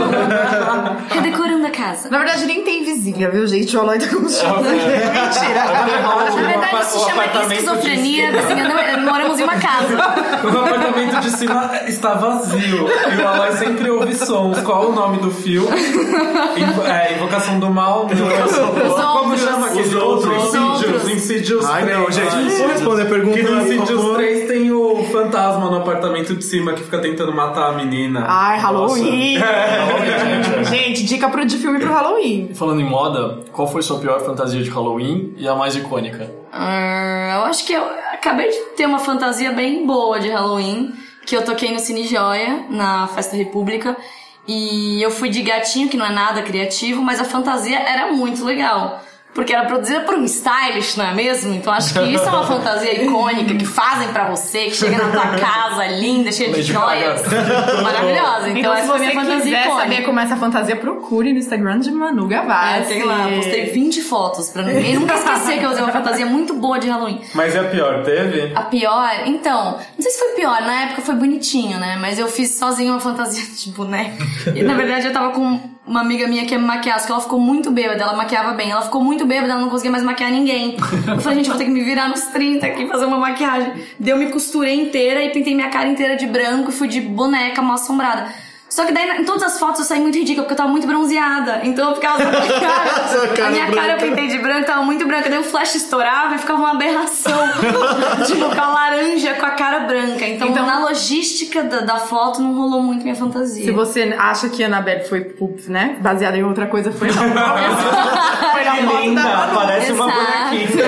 redecorando a casa.
Na verdade, nem tem vizinha, viu, gente? O Aloy tá com choque. Mentira.
Na verdade, isso
o
chama esquizofrenia. Assim, não, moramos em uma casa.
O apartamento de cima está vazio. E o Aloy sempre ouve sons. Qual o nome do fio? Invo- é, Invocação do Mal. Não. Como
outros.
chama aquele
Os
outro?
outros.
Insídios. Insídios
Ai,
3.
não, gente. Vou responder a pergunta.
Que no Insídios
favor.
3 tem o fantasma no apartamento de cima que fica tentando matar a menina.
Ai, Halloween. Gente, dica pro, de filme pro Halloween.
Falando em moda, qual foi sua pior fantasia de Halloween e a mais icônica?
Ah, eu acho que eu acabei de ter uma fantasia bem boa de Halloween, que eu toquei no Cine Joia, na Festa República, e eu fui de gatinho, que não é nada criativo, mas a fantasia era muito legal. Porque era produzida por um stylist, não é mesmo? Então acho que isso é uma fantasia icônica que fazem pra você, que chega na tua casa linda, cheia de joias. Maravilhosa. Então,
Então, se
essa foi minha fantasia
quiser saber como é essa fantasia, procure no Instagram de Manu
É,
Gavassi.
tem lá, postei 20 fotos pra ninguém nunca esquecer que eu usei uma fantasia muito boa de Halloween.
Mas e a pior, teve?
A pior, então, não sei se foi pior, na época foi bonitinho, né? Mas eu fiz sozinha uma fantasia de boneca. E na verdade eu tava com uma amiga minha que ia me maquiar, que ela ficou muito bêbada, ela maquiava bem. Ela ficou muito bêbada, ela não conseguia mais maquiar ninguém. Eu falei, gente, vou ter que me virar nos 30 aqui fazer uma maquiagem. Daí eu me costurei inteira e pintei minha cara inteira de branco e fui de boneca mal assombrada. Só que daí em todas as fotos eu saí muito ridícula, porque eu tava muito bronzeada. Então eu ficava com a minha cara.
Cara
a minha cara eu
branca.
pintei de branco, tava muito branca. Daí o flash estourava e ficava uma aberração. tipo, com a laranja com a cara branca. Então,
Então-
na logística da, da foto não rolou muito minha fantasia.
Se você acha que a Annabelle foi, né, baseada em outra coisa, foi na Foi na
Que
foto
linda,
da
parece uma
Exato.
bonequinha.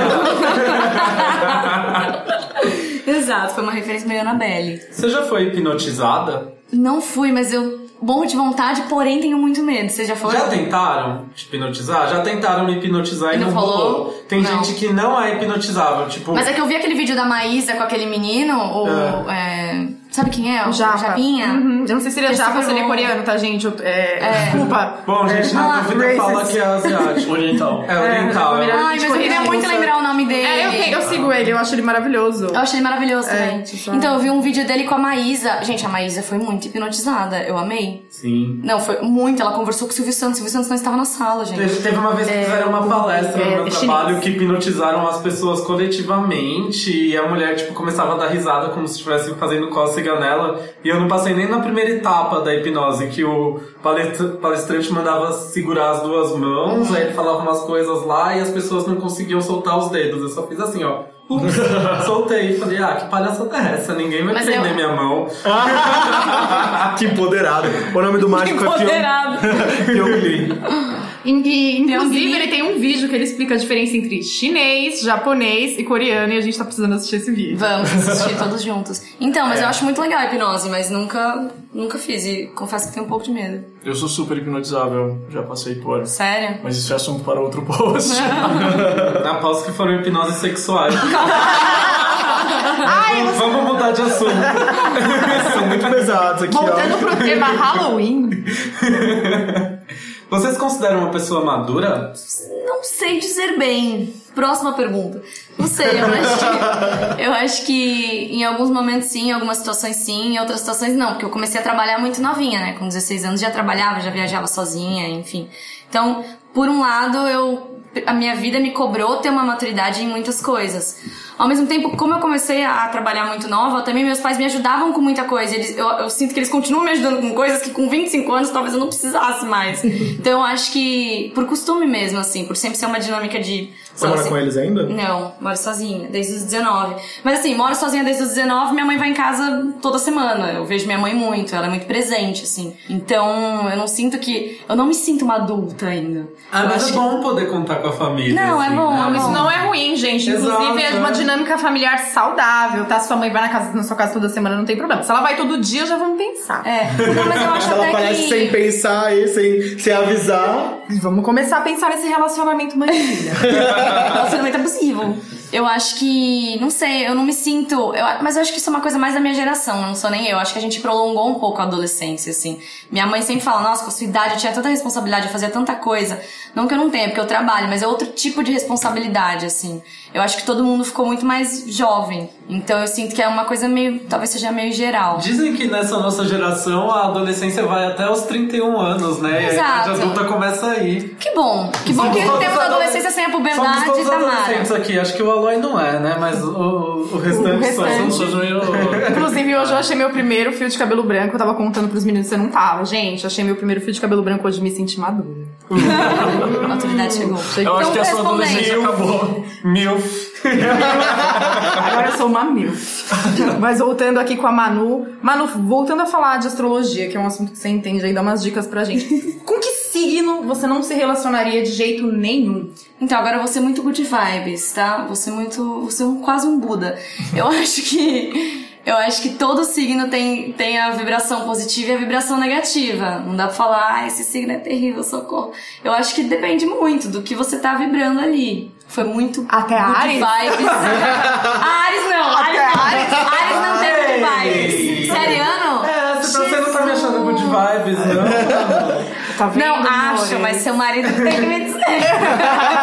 Exato, foi uma referência meio Annabelle.
Você já foi hipnotizada?
Não fui, mas eu morro de vontade, porém tenho muito medo. Você já foi?
Já tentaram te hipnotizar? Já tentaram me hipnotizar e
não
não
rolou?
Tem
Não.
gente que não é hipnotizável, tipo...
Mas é que eu vi aquele vídeo da Maísa com aquele menino, o. É. Sabe quem é? O
Japa.
Japinha?
Uhum. Eu não sei se ele é
Que é
japa ou se ele é coreano, tá, gente? Eu- É, Desculpa.
Bom, gente, na dúvida fala
racist.
que é asiático.
Oriental.
É oriental.
É,
é.
Ai, mas eu queria muito lembrar o nome dele.
É, eu, eu sigo ele, eu acho ele maravilhoso.
Eu achei ele maravilhoso
É,
também.
só-
Então, eu vi um vídeo dele com a Maísa. Gente, a Maísa foi muito hipnotizada. Eu amei.
Sim.
Não, foi muito. Ela conversou com o Silvio Santos. O Silvio Santos não estava na sala, gente.
Teve, teve uma vez que fizeram uma palestra
é,
no meu trabalho que hipnotizaram as pessoas coletivamente e a mulher, tipo, começava a dar risada como se estivesse fazendo cócega nela. E eu não passei nem na primeira etapa da hipnose, que o palestra- palestrante mandava segurar as duas mãos, aí ele falava umas coisas lá e as pessoas não conseguiam soltar os dedos. Eu só fiz assim, ó. Ups, soltei. Falei, ah, que palhaçada é essa? Ninguém vai
Mas
prender
eu-
minha mão.
que empoderado. O nome do mágico é
Empoderado.
Pyong Lee.
Inclusive,
Tem um
ele tem um vídeo que ele explica a diferença entre chinês, japonês e coreano, e a gente tá precisando assistir esse vídeo.
Vamos assistir todos juntos. Então,
É.
mas eu acho muito legal a hipnose, mas nunca, nunca fiz. E confesso que tenho um pouco de medo.
Eu sou super hipnotizável, já passei por.
Sério?
Mas isso é assunto para outro post.
Aposto que foram hipnoses sexuais.
Ai,
Vamos- Vamos mudar de assunto.
São muito pesados aqui,
voltando
ó.
pro tema Halloween,
Vocês consideram uma pessoa madura?
Não sei dizer bem. Próxima pergunta. Não sei, eu acho que, eu acho que em alguns momentos sim, em algumas situações sim, em outras situações não, porque eu comecei a trabalhar muito novinha, né? Com 16 anos já trabalhava, já viajava sozinha, enfim. Então, por um lado, eu a minha vida me cobrou ter uma maturidade em muitas coisas. Ao mesmo tempo, como eu comecei a trabalhar muito nova, também meus pais me ajudavam com muita coisa. Eles, eu, eu sinto que eles continuam me ajudando com coisas que com 25 anos talvez eu não precisasse mais. Então eu acho que, por costume mesmo, assim, por sempre ser uma dinâmica de.
Você mora
assim,
com eles ainda?
não, moro sozinha, desde os 19. Mas assim, moro sozinha desde os 19, minha mãe vai em casa toda semana. Eu vejo minha mãe muito, ela é muito presente, assim. Então, eu não sinto que. Eu não me sinto uma adulta ainda.
Ah,
Eu
mas é bom poder contar com a família.
Não, é
assim,
bom,
né?
é bom.
isso não é ruim, gente. Inclusive,
Exato,
é uma
é.
dinâmica familiar saudável, tá? Se sua mãe vai na, casa, na sua casa toda semana, não tem problema. Se ela vai todo dia, já vamos pensar.
É, não, mas eu acho
Ela
até
aparece
que...
sem pensar aí, sem, sem avisar.
Vamos começar a pensar nesse relacionamento mãe e filha.
relacionamento abusivo. Eu acho que, não sei, eu não me sinto. eu- mas eu acho que isso é uma coisa mais da minha geração, não sou nem eu. Acho que a gente prolongou um pouco a adolescência, assim. Minha mãe sempre fala, nossa, com a sua idade eu tinha tanta responsabilidade, eu fazia tanta coisa. Não que eu não tenha, porque eu trabalho, mas é outro tipo de responsabilidade, assim. Eu acho que todo mundo ficou muito mais jovem. Então eu sinto que é uma coisa meio. talvez seja meio geral.
Dizem que nessa nossa geração a adolescência vai até os 31 anos, né? E a
Exato.
idade adulta começa aí.
Que bom. Que bom
Somos
que
todos
temos adolescência sem a
Somos
puberdade
todos
e Tamara.
adolescentes aqui. Acho que o Aloy não é, né? Mas o, o restante,
O restante.
são.
Somos meio.
Inclusive, hoje eu achei meu primeiro fio de cabelo branco. Eu tava contando pros meninos, você não tava. Gente, achei meu primeiro fio de cabelo branco hoje, me senti madura.
A maturidade chegou.
Eu acho
Então,
que a sua adolescência acabou.
Milf.
Agora eu sou uma mil. Mas voltando aqui com a Manu. Manu, voltando a falar de astrologia, que é um assunto que você entende aí, dá umas dicas pra gente. Com que signo você não se relacionaria de jeito nenhum?
Então, agora vou ser muito good vibes, tá? Vou ser muito. Vou ser um- quase um Buda. Eu acho que. Eu acho que todo signo tem, tem a vibração positiva e a vibração negativa. Não dá pra falar, ah, esse signo é terrível, socorro. Eu acho que depende muito do que você tá vibrando ali. Foi muito
Até a Ares?
vibes. A Ares não, Ares não. Ares, Ares não tem good vibes. Seriano?
É, você, tá- você não tá me achando good vibes, não?
Tá vendo?
Não, acho,
amores?
mas seu marido tem que me dizer.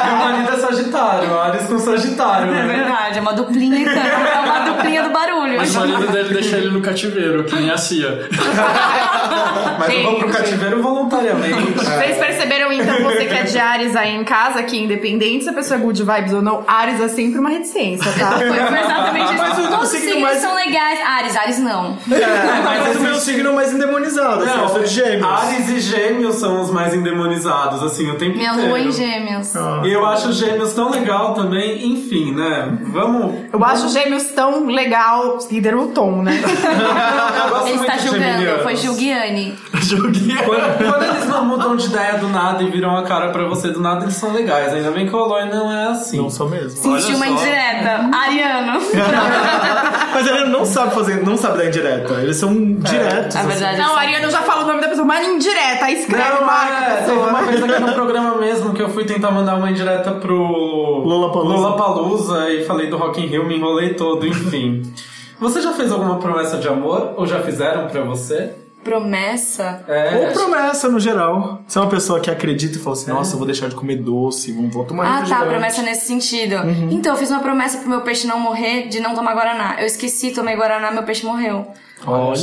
Meu marido é Sagitário, Ares com Sagitário,
É
né?
verdade, é uma duplinha então. É uma duplinha do barulho.
Mas o marido dele deixa ele no cativeiro, que nem a Cia.
Mas eu vou pro cativeiro voluntariamente.
Vocês perceberam então, você que é de Ares aí em casa, que independente se a pessoa é good vibes ou não, Ares é sempre uma reticência, tá?
Foi exatamente isso.
Mas
Todos os
signo
signos
mais-
são legais. Ares, Ares não.
É, mas o meu signo é mais endemonizado, assim, eu sou de gêmeos.
Ares e Gêmeos são os mais endemonizados, assim, o tempo
Minha
inteiro.
lua em gêmeos.
E eu acho Gêmeos tão legal também, enfim, né? Vamos.
Eu acho gêmeos tão legal, líder o tom, né?
Ele está julgando, foi Gilguiane.
Joguinho.
Quando, quando eles não mudam de ideia do nada e viram a cara pra você do nada, eles são legais. Ainda bem que o Aloy não é assim.
Não sou mesmo.
Sentiu uma
só.
indireta. Ariano.
Mas ele não sabe fazer, não sabe dar indireta. Eles são diretos.
É
assim.
verdade.
Não, a Ariana já fala o nome da pessoa, mas indireta, aí escreve,
Não,
marca
é, teve uma vez aqui no programa mesmo que eu fui tentar mandar uma indireta pro
Lollapalooza.
Lollapalooza e falei do Rock in Rio, me enrolei todo, enfim. Você já fez alguma promessa de amor? Ou já fizeram pra você?
Promessa?
É.
Ou promessa no geral. Você é uma pessoa que acredita e fala assim, nossa, eu vou deixar de comer doce, vou vou tomar
Ah, tá, promessa nesse sentido.
Uhum.
Então, eu fiz uma promessa pro meu peixe não morrer de não tomar Guaraná. Eu esqueci, tomei Guaraná, meu peixe morreu.
Olha.
Eu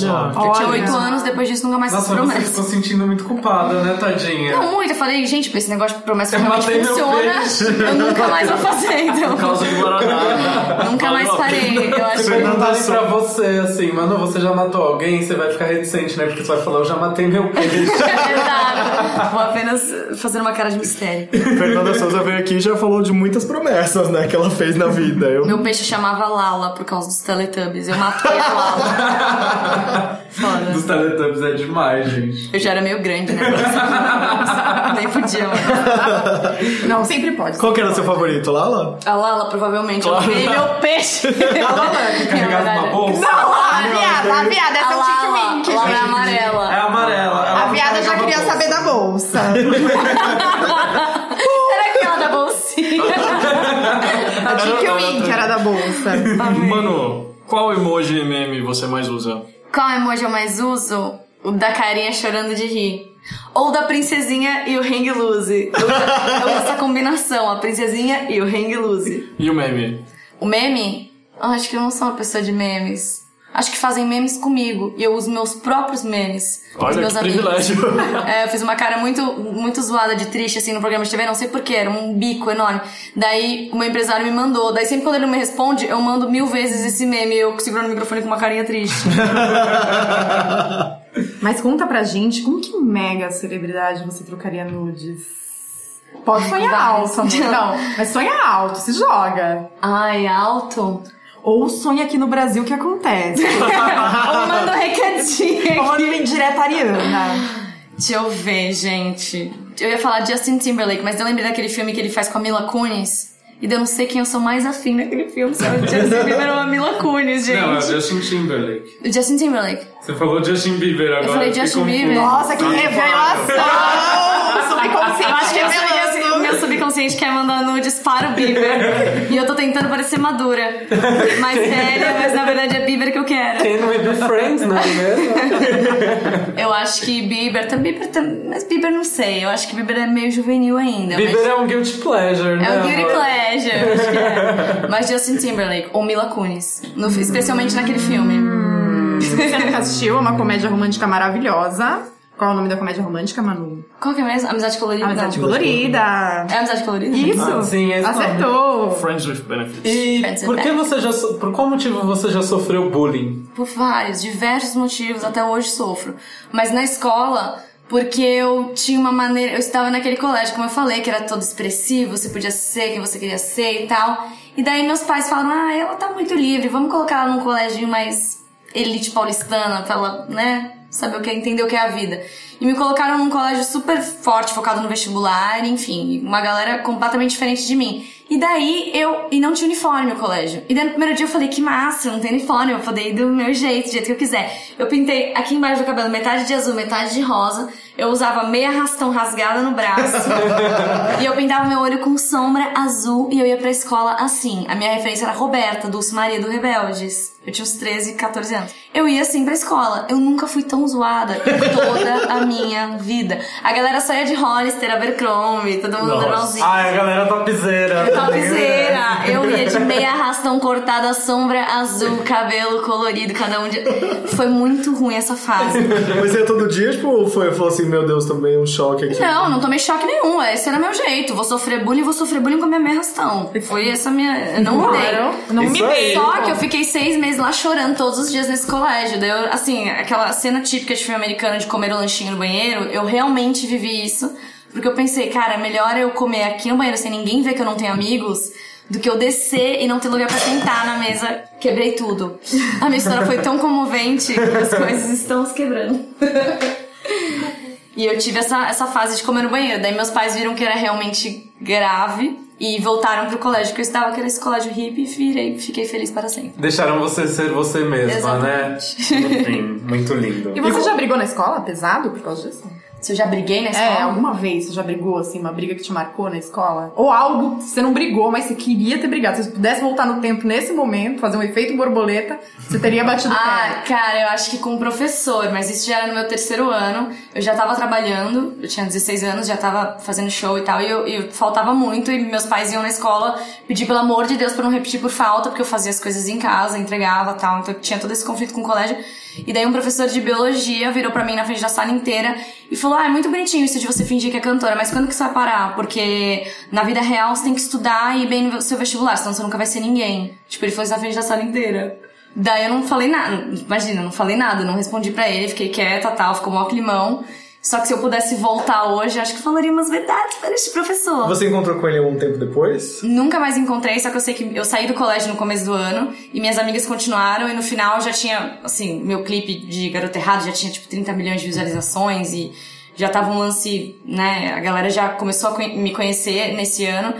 tinha
Olha.
oito anos, depois disso nunca mais fiz
Nossa, você
promessa.
ficou sentindo muito culpada, né, tadinha?
Não, muito. Eu falei, gente, esse negócio de promessa
Eu
realmente funciona. Eu nunca mais vou fazer, então.
Por causa do Guaraná.
Nunca mais farei. Eu acho
Se
que.
perguntarem pra você assim, mano, você já matou alguém? Você vai ficar reticente, né? Porque você vai falar, eu já matei meu peixe.
Exato. Vou apenas fazer uma cara de mistério.
Fernanda Souza veio aqui e já falou de muitas promessas, né, que ela fez na vida. Eu...
Meu peixe chamava Lala por causa dos Teletubbies. Eu matei a Lala. Foda.
Dos Teletubbies é demais, gente.
Eu já era meio grande, né? Nem podia, mano.
Não, sempre pode.
Qual que era o seu favorito, Lala?
A Lala, provavelmente. Eu ganhei meu peixe.
A Lala é que carregava uma bolsa?
Não, a viada, a viada, essa
A
é o
Lala,
Wink,
Lala é amarela.
É amarela. ela
A viada já queria
bolsa.
saber da bolsa.
Era aquela da bolsinha.
A Tiki Wink era da bolsa.
Mano, qual emoji e meme você mais usa?
Qual emoji eu mais uso? O da carinha chorando de rir. Ou da princesinha e o hang loose. Eu, eu essa combinação, a princesinha e o hang loose.
E o meme?
O meme? Eu acho que eu não sou uma pessoa de memes. Acho que fazem memes comigo e eu uso meus próprios memes. com os
Olha
meus
que
amigos.
privilégio.
É, eu fiz uma cara muito, muito zoada de triste, assim, no programa de TV, não sei porquê, era um bico enorme. Daí, o meu empresário me mandou. Daí, sempre quando ele não me responde, eu mando mil vezes esse meme, eu segurando o microfone com uma carinha triste.
Mas conta pra gente, como que mega celebridade você trocaria nudes? Pode sonhar alto. Não, mas sonha alto, se joga.
Ai, alto?
Ou sonha aqui no Brasil o que acontece.
Ou manda um recadinho
Ou
aqui.
uma indireta ariana.
Deixa eu ver, gente. Eu ia falar Justin Timberlake, mas eu lembrei daquele filme que ele faz com a Mila Kunis. E eu não sei quem eu sou mais afim naquele filme. Se é o Justin Bieber ou a Mila Kunis, gente.
Não, é o Justin Timberlake.
O Justin Timberlake.
Você falou Justin Bieber agora.
Eu falei Justin. Bieber.
Nossa, que revelação!
Acho que eu sei que
revelando.
Meu subconsciente quer mandar nudes para o Bieber. e eu tô tentando parecer madura. Mais séria, mas na verdade é Bieber que eu quero.
Can we be friends, não é mesmo?
Eu acho que Bieber, tam- Bieber mas Bieber não sei. Eu acho que Bieber é meio juvenil ainda.
Bieber
mas...
é um guilty pleasure, né?
É o Guilty
amor?
Pleasure, acho que é. Mas Justin Timberlake ou Mila Kunis. No- especialmente naquele filme.
Se você nunca assistiu, é uma comédia romântica maravilhosa. Qual é o nome da comédia romântica, Manu?
Qual que é mesmo? Amizade Colorida?
Amizade. Colorida.
É Amizade Colorida?
Isso!
Ah, sim, é
Acertou!
Friends with Benefits.
E
Friends with
por que
benefits.
você já so- por qual motivo você já sofreu bullying?
Por vários, diversos motivos, até hoje sofro. Mas na escola, porque eu tinha uma maneira. Eu estava naquele colégio, como eu falei, que era todo expressivo, você podia ser quem você queria ser e tal. E daí meus pais falaram: ah, ela tá muito livre, vamos colocar ela num colégio mais elite paulistana, pra ela, né, saber o que é, entender o que é a vida. E me colocaram num colégio super forte, focado no vestibular, enfim, uma galera completamente diferente de mim. E daí eu. E não tinha uniforme o colégio. E daí no primeiro dia eu falei, que massa, não tem uniforme, eu vou poder ir do meu jeito, do jeito que eu quiser. Eu pintei aqui embaixo do cabelo metade de azul, metade de rosa. Eu usava meia rastão rasgada no braço. e eu pintava meu olho com sombra azul e eu ia pra escola assim. A minha referência era Roberta, Dulce Maria do Rebeldes. Eu tinha uns 13, 14 anos. Eu ia assim pra escola. Eu nunca fui tão zoada em toda a minha vida. A galera saía de Hollister, Abercrombie, todo mundo normalzinho.
Ai, a galera topzera.
Topzera! Eu ia de meia rastão cortada, sombra azul, cabelo colorido, cada um de. Foi muito ruim essa fase.
Mas ia todo dia, tipo, foi, falou assim, meu Deus, também um choque aqui.
Não, não tomei choque nenhum. Esse era meu jeito. Vou sofrer bullying, vou sofrer bullying com a minha meia rastão. Foi essa minha. Eu não mudei.
Claro, não
Isso
me dei.
Só que eu fiquei seis meses lá chorando todos os dias nesse colégio. Daí eu, assim, aquela cena típica de filme americano de comer o lanchinho no banheiro, eu realmente vivi isso. Porque eu pensei, cara, é melhor eu comer aqui no banheiro sem ninguém ver que eu não tenho amigos do que eu descer e não ter lugar pra sentar na mesa. Quebrei tudo. A minha história foi tão comovente que as coisas estão se quebrando. E eu tive essa, essa fase de comer no banheiro. Daí meus pais viram que era realmente grave e voltaram pro colégio que eu estava, que era esse colégio hippie, e virei, fiquei feliz para sempre.
Deixaram você ser você mesma,
Exatamente.
né? Sim, muito lindo.
E você já brigou na escola pesado por causa disso?
Se eu já briguei na
É,
escola?
alguma vez você já brigou, assim, uma briga que te marcou na escola? Ou algo que você não brigou, mas você queria ter brigado. Se você pudesse voltar no tempo nesse momento, fazer um efeito borboleta, você teria batido o
Ah, cara, eu acho que com um professor, mas isso já era no meu terceiro ano. Eu já tava trabalhando, eu tinha 16 anos, já tava fazendo show e tal, e eu, eu faltava muito, e meus pais iam na escola pedir pelo amor de Deus pra não repetir por falta, porque eu fazia as coisas em casa, entregava e tal, então tinha todo esse conflito com o colégio. E daí um professor de biologia virou pra mim na frente da sala inteira e falou: Ah, é muito bonitinho isso de você fingir que é cantora, mas quando que isso vai parar? Porque na vida real você tem que estudar e ir bem no seu vestibular, senão você nunca vai ser ninguém. Tipo, ele foi na frente da sala inteira. Daí eu não falei nada, imagina, não falei nada, não respondi pra ele, fiquei quieta tal, ficou mó climão. Só que se eu pudesse voltar hoje, acho que falaria umas verdades para este professor.
Você encontrou com ele um tempo depois?
Nunca mais encontrei, só que eu sei que eu saí do colégio no começo do ano e minhas amigas continuaram e no final já tinha, assim, meu clipe de Garota Errado já tinha tipo 30 milhões de visualizações e já tava um lance, né? A galera já começou a me conhecer nesse ano.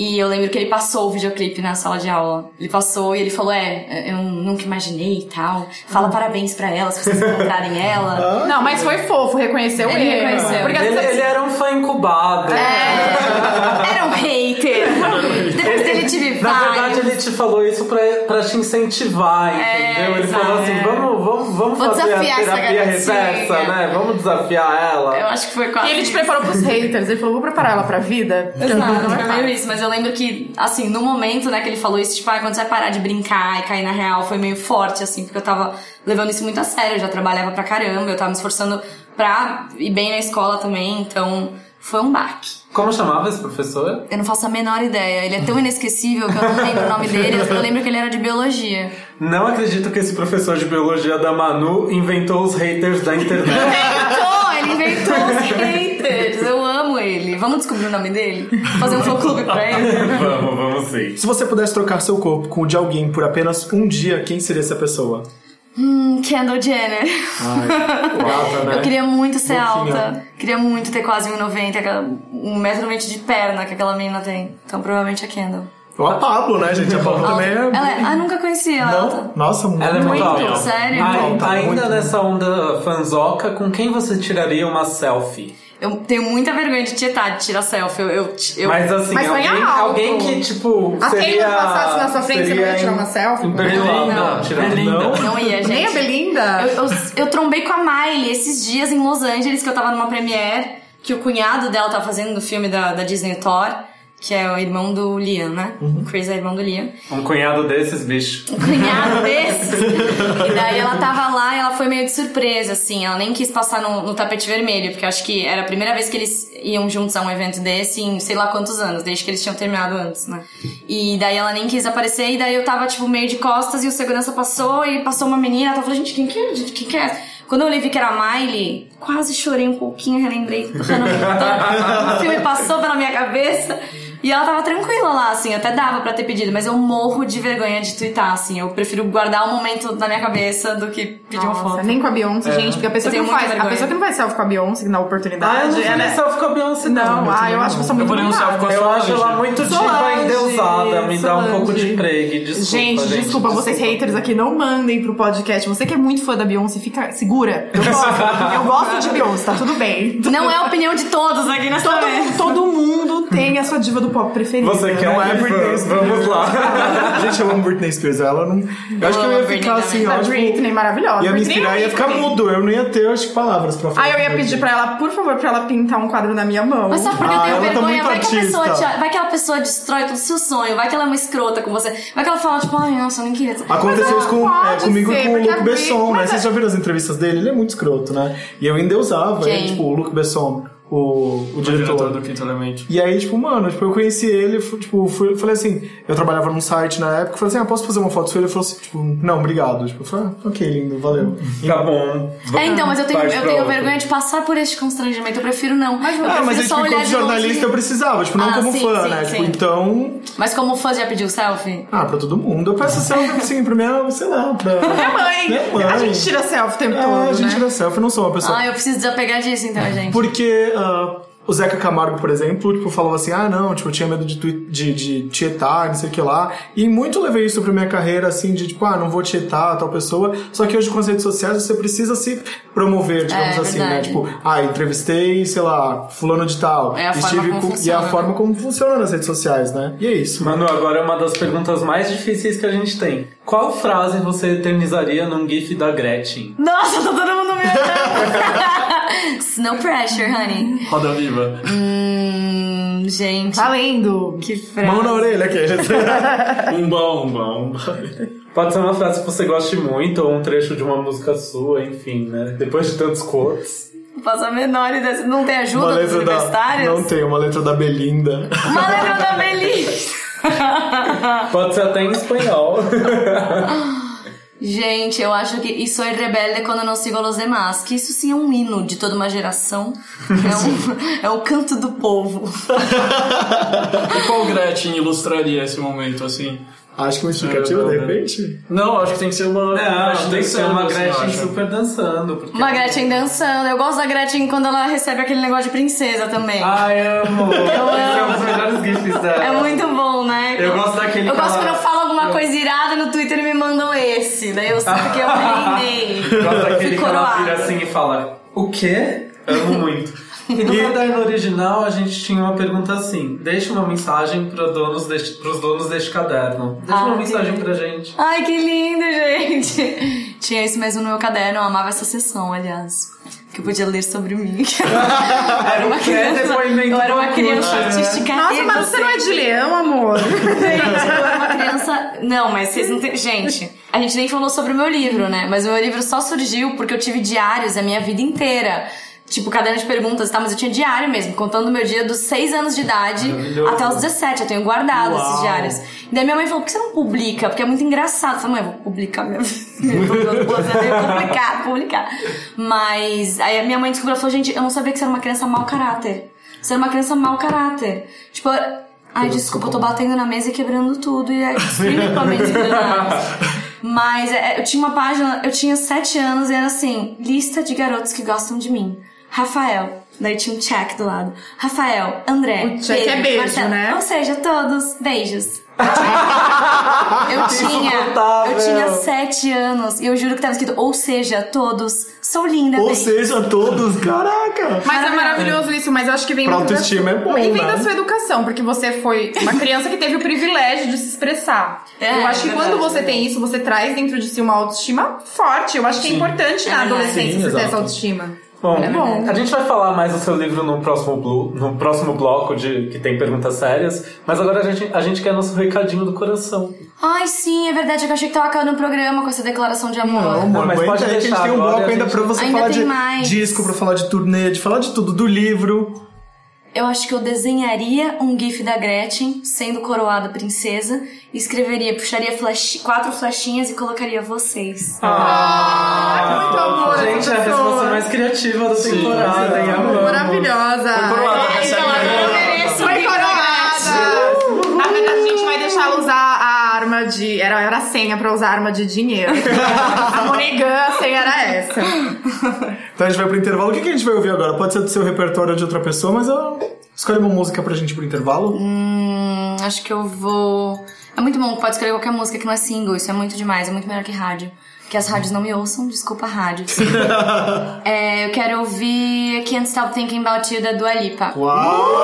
E eu lembro que ele passou o videoclipe na sala de aula. Ele passou e ele falou: É, eu nunca imaginei e tal. Fala parabéns pra ela se vocês encontrarem ela.
Não, mas foi fofo, reconheceu
Ele
erro.
reconheceu.
Porque
Ele, ele era um fã incubado.
É, era um hater. Depois dele tive
Na verdade,
vários.
ele te falou isso pra, pra te incentivar, entendeu? ele falou assim: vamos, vamos, vamos
Vou
fazer a terapia reversa, né? Vamos desafiar ela.
Eu acho que foi quase.
E ele te preparou pros haters. Ele falou, vou preparar ela pra vida.
Exato,
é
foi meio isso, mas eu lembro que, assim, no momento, né, que ele falou isso, tipo, ah, quando você vai parar de brincar e cair na real, foi meio forte, assim, porque eu tava levando isso muito a sério, eu já trabalhava pra caramba, eu tava me esforçando pra ir bem na escola também, então foi um baque.
Como chamava esse professor?
Eu não faço a menor ideia, ele é tão inesquecível que eu não lembro o nome dele, eu só lembro que ele era de biologia.
Não acredito que esse professor de biologia da Manu inventou os haters da internet.
Inventou, ele inventou os haters, eu amo ele. Vamos descobrir o nome dele? Fazer um fã-clube pra ele?
vamos, vamos sim.
Se você pudesse trocar seu corpo com o de alguém por apenas um dia, quem seria essa pessoa?
Hum, Kendall Jenner.
Ai, gata, né?
Eu queria muito ser alta. Queria muito ter quase 1,90, aquela- 1,90m de perna que aquela menina tem. Então provavelmente a Kendall.
Ou a Pablo, né, gente? A Pablo também é...
Ela é... Ah, nunca conheci ela.
Não?
alta.
Nossa, muito.
Ela é muito, alta.
Sério?
Ai-
Muito alta,
ainda
muito.
nessa onda fanzoca, com quem você tiraria uma selfie?
Eu tenho muita vergonha de tietar, de tirar selfie. Eu, eu, eu-
Mas assim,
Mas
alguém,
alto.
alguém que, tipo,
A
seria...
Taylor passasse na sua frente, você não ia tirar uma selfie?
Imperdível.
Não.
tirar
Não?
não ia, gente.
Nem a Belinda?
Eu, eu, eu trombei com a Miley esses dias em Los Angeles, que eu tava numa premiere, que o cunhado dela tava fazendo no filme da, da Disney Thor, que é o irmão do Liam, né? O Chris é irmão do Liam.
Um cunhado desses, bicho.
um cunhado desse. E daí ela tava lá e ela foi meio de surpresa, assim. Ela nem quis passar no, no tapete vermelho, porque eu acho que era a primeira vez que eles iam juntos a um evento desse em sei lá quantos anos, desde que eles tinham terminado antes, né? E daí ela nem quis aparecer, e daí eu tava, tipo, meio de costas e o segurança passou e passou uma menina. Ela falou, gente, quem que é? Gente, quem que é? Quando eu olhei vi que era a Miley, quase chorei um pouquinho, relembrei. O filme passou pela minha cabeça. E ela tava tranquila lá, assim, até dava pra ter pedido, mas eu morro de vergonha de twittar, assim. Eu prefiro guardar o momento na minha cabeça do que pedir uma
Nossa,
foto.
nem com a Beyoncé, gente, porque a pessoa,
Eu
que não faz, a pessoa que não faz selfie com a Beyoncé na oportunidade.
Ah, eu não
ela é-
selfie com a Beyoncé,
Não,
não.
ah, eu acho que eu sou muito
vou nem um selfie com a
Eu acho ela muito diva endeusada, me dá um pouco de pregue, desculpa,
Gente,
gente.
desculpa, vocês haters aqui, não mandem pro podcast. Você que é muito fã da Beyoncé, fica segura. Eu gosto, eu gosto de Beyoncé, tá tudo bem.
Não é a opinião de todos aqui nessa
Todo,
mesa.
todo mundo tem a sua diva do pop preferida.
Você quer
Não é Britney? Spears.
Vamos lá.
Gente, eu amo Britney Spears. Ela não. Eu acho que eu ia ficar assim,
também.
ó. Tipo,
Britney, maravilhosa.
Ia me inspirar ia ficar mudo. Eu não ia ter, acho que, palavras pra falar.
Aí eu ia pedir pra ela, por favor, pra ela pintar um quadro na minha mão.
Mas sabe por que eu
Ah,
tenho
ela tá
vergonha? vai que a pessoa vai que a pessoa destrói todo o seu sonho, vai que ela é uma escrota com você, vai que ela fala, tipo, ai, nossa, eu nem queria.
Aconteceu isso com, é, comigo com o
porque a
Besson, né? Vocês já viram as entrevistas dele? Ele é muito escroto, né? E eu
Quem?
ele, tipo, o Luc Besson, o, o
O
diretor.
diretor do Quinto Elemento.
E aí, tipo, mano, tipo, eu conheci ele, tipo, fui, falei assim, eu trabalhava num site na época, falei assim, ah, posso fazer uma foto sua? Ele falou assim, tipo, não, obrigado. Tipo, eu falei, ah, ok, lindo, valeu.
Tá bom.
É, então, mas eu tenho, eu tenho vergonha de passar por este constrangimento. Eu prefiro não. Mas, eu
Ah,
prefiro
mas aí,
só
tipo,
olhar
como jornalista eu precisava, tipo, não
Ah,
como
sim,
fã,
sim,
né?
sim.
Tipo, então,
Mas como fã já pediu selfie?
ah, pra todo mundo. Eu peço selfie, assim, pra minha, sei lá, pra...
Minha mãe.
Minha mãe.
A gente tira selfie o tempo
É,
todo,
a gente
né?
tira selfie, eu não sou uma pessoa...
Ah, eu preciso desapegar disso então, gente.
Porque, ah, O Zeca Camargo, por exemplo, tipo, falava assim, ah, não, tipo, eu tinha medo de, de, de tietar, não sei o que lá. E muito levei isso pra minha carreira, assim, de tipo, ah, não vou tietar tal pessoa. Só que hoje com as redes sociais você precisa se promover, digamos
É,
assim, né?
verdade.
Tipo, ah, entrevistei, sei lá, fulano de tal.
É a forma como
com- E é a
né?
forma como funciona nas redes sociais, né? E é isso.
Manu, agora é uma das perguntas mais difíceis que a gente tem. Qual frase você eternizaria num GIF da Gretchen?
Nossa, tá todo mundo me olhando. no pressure, honey.
Roda viva.
Hum, gente,
Valendo!
que frase.
Mão na orelha aqui.
Umba, umba, umba. Pode ser uma frase que você goste muito, ou um trecho de uma música sua, enfim, né? Depois de tantos quotes.
Não faço a menor ideia. Não tem ajuda dos
letra da.
universitários?
Não tem, uma letra da Belinda.
Uma letra da Belinda.
Pode ser até em espanhol.
Gente, eu acho que isso é rebelde quando não sigo los demás. Que isso sim é um hino de toda uma geração. É, um, é o canto do povo.
E qual Gretchen ilustraria esse momento, assim?
Acho que uma explicativa, de
É,
repente.
Não, acho que tem que ser uma.
Não, tem que ser uma
assim, eu
Gretchen super dançando. Porque...
Uma Gretchen dançando. Eu gosto da Gretchen quando ela recebe aquele negócio de princesa também.
Ai, amo! Esse é um dos melhores GIFs dela.
É muito bom, né?
Eu gosto daquele
Eu gosto quando eu falo alguma coisa irada no Twitter e me mandam esse. Daí eu sinto que eu reinei.
Eu gosto daquele que ela vira assim e fala: O quê? Amo muito. E no caderno original a gente tinha uma pergunta assim: deixe uma mensagem para donos deste, pros donos deste caderno. Deixa
Ah,
uma mensagem
entendi.
pra gente.
Ai, que lindo, gente. Tinha isso mesmo no meu caderno. Eu amava essa sessão, aliás. Que eu podia ler sobre mim.
Era
uma
o que depoimento
Eu era uma criança
né?
artística.
Nossa, mas você não é de leão, amor?
Gente, eu era uma criança. Não, mas vocês não têm. Gente, a gente nem falou sobre o meu livro, né? Mas o meu livro só surgiu porque eu tive diários a minha vida inteira. Tipo, caderno de perguntas e tal, mas eu tinha diário mesmo, contando o meu dia dos 6 anos de idade até os 17. Eu tenho guardado
Uau.
esses diários. E daí minha mãe falou: por que você não publica? Porque é muito engraçado. Eu falei, mãe, eu vou publicar minha vida. é meio complicado publicar. Mas aí a minha mãe descobriu, ela falou: gente, eu não sabia que você era uma criança mau caráter. Você era uma criança mau caráter. Tipo, ai, desculpa, eu tô batendo na mesa e quebrando tudo. E é extremamente desesperado. Mas é, eu tinha uma página, eu tinha sete anos e era assim: lista de garotos que gostam de mim. Rafael. Daí tinha um check do lado. Rafael, André.
O check é beijo,
Marcelo.
né?
Ou seja, todos beijos. Eu tinha, eu tinha sete anos e eu juro que tava escrito, ou seja, todos, sou linda,
Ou
bem.
seja, todos, caraca!
Mas é maravilhoso isso, mas eu acho que vem
Pra
muito da
autoestima
sua-
é bom,
E vem
né?
da sua educação, porque você foi uma criança que teve o privilégio de se expressar.
É,
eu acho que
é
quando
verdade,
você
é
tem isso, você traz dentro de si uma autoestima forte. Eu acho que é importante
É
na
verdade.
adolescência
Sim,
você ter essa autoestima.
Bom,
É bom.
a gente vai falar mais do seu livro no próximo, blo- no próximo bloco de que tem perguntas sérias, mas agora a gente, a gente quer nosso recadinho do coração.
Ai, sim, é verdade, eu achei que tava acabando o programa com essa declaração de amor.
Não, amor,
mas pode
aí que a gente
deixar
tem um bloco ainda
gente-
pra você
Ainda
falar
tem
de
mais.
disco, pra falar de turnê, de falar de tudo, do livro.
Eu acho que eu desenharia um gif da Gretchen sendo coroada princesa e escreveria, puxaria flash- quatro flechinhas e colocaria vocês.
Ah, muito amor,
Gente, é a resposta mais criativa da temporada, hein?
Maravilhosa.
coroada,
É, então, arma de... Era, era a senha pra usar arma de dinheiro. a Monegan, a senha era essa.
Então a gente vai pro intervalo. O que, que a gente vai ouvir agora? Pode ser do seu repertório ou de outra pessoa, mas eu escolhi uma música pra gente pro intervalo.
Hum, acho que eu vou. É muito bom, pode escrever qualquer música que não é single, isso é muito demais, é muito melhor que rádio. Que as rádios não me ouçam, desculpa rádios. é, eu quero ouvir Can't Stop Thinking About You da Dua Lipa.
Uau!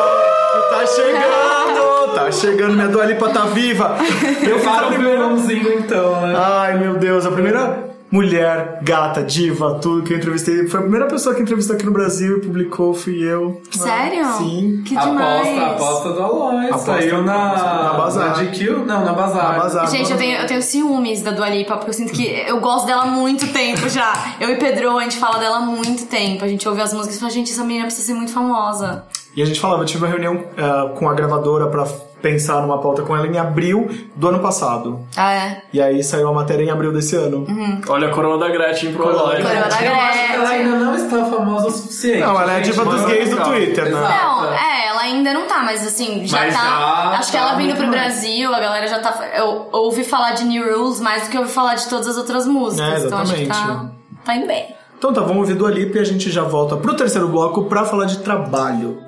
Tá chegando! Tá chegando, minha Dua Lipa tá viva! Eu
Para o
primeira...
violãozinho, então, né?
Ai, meu Deus, a primeira mulher, gata, diva, tudo que eu entrevistei. Foi a primeira pessoa que entrevistou aqui no Brasil e publicou, fui eu.
Sério?
Sim.
Que demais.
Aposta, aposta do Aloy. Saiu na,
na Bazar.
na GQ? Não, na Bazar.
Na Bazar.
Gente, eu tenho, eu tenho ciúmes da Dua Lipa, porque eu sinto que eu gosto dela há muito tempo já. Eu e Pedro, a gente fala dela há muito tempo. A gente ouve as músicas e fala, gente, essa menina precisa ser muito famosa.
E a gente falava, eu tive uma reunião eh, com a gravadora pra pensar numa pauta com ela em abril do ano passado.
Ah, é?
E aí saiu a matéria em abril desse ano.
Olha a coroa da Gretchen pro.
Coroa da
Eu acho que ela
Gretchen.
ainda não está famosa o suficiente.
Não, ela é a diva dos gays do Twitter, né?
Não, é, ela ainda não tá, mas assim, já
Mas
tá.
já
acho que
tá
ela vindo pro
mais.
Brasil, a galera já tá. Eu ouvi falar de New Rules mais do que eu ouvi falar de todas as outras músicas.
É,
então acho que tá,
exatamente.
tá indo bem.
Então tá, vamos ouvir do Lipa e a gente já volta pro terceiro bloco pra falar de trabalho.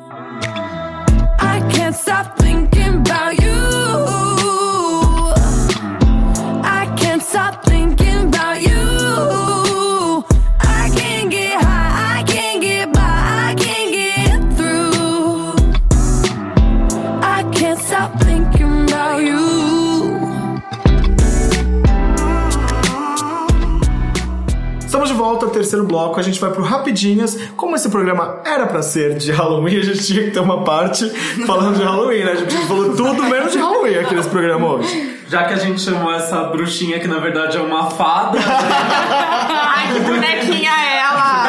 Bloco, a gente vai pro Rapidinhas. Como esse programa era pra ser de Halloween, a gente tinha que ter uma parte falando de Halloween, né? A gente falou tudo menos de Halloween aqui nesse programa hoje.
Já que a gente chamou essa bruxinha que na verdade é uma fada,
Ai, que bonequinha é ela!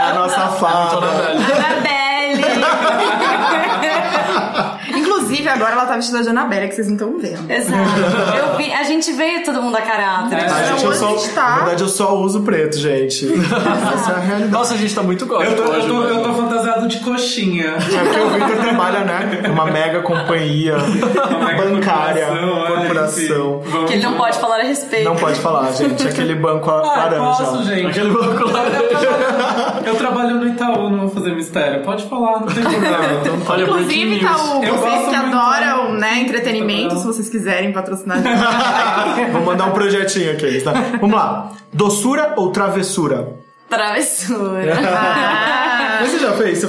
É a nossa fada.
Annabelle!
Inclusive, agora ela tá vestida de Annabelle, que vocês não estão vendo.
Exato. Eu vi, a gente veio todo mundo a caráter.
É.
A gente, eu só? Na verdade, eu só uso preto, gente. Essa é a realidade.
Nossa, a gente tá muito gótico
eu tô, eu, tô, eu tô fantasiado de coxinha.
É porque o Victor trabalha, né? Uma mega companhia
mega
bancária,
corporação, é,
corporação.
Que ele não pode falar a respeito.
Não pode falar, gente. Aquele banco
Ah,
laranja.
posso, gente.
Aquele banco lá.
Eu trabalho, no Itaú, não vou fazer mistério. Pode falar, não tem problema.
Olha,
Inclusive,
Eu
vocês que
muito
adoram, né, entretenimento, se vocês quiserem patrocinar.
Vou mandar um projetinho aqui, tá? Vamos lá. Doçura ou travessura?
Travessura.
Ah,
Você já fez?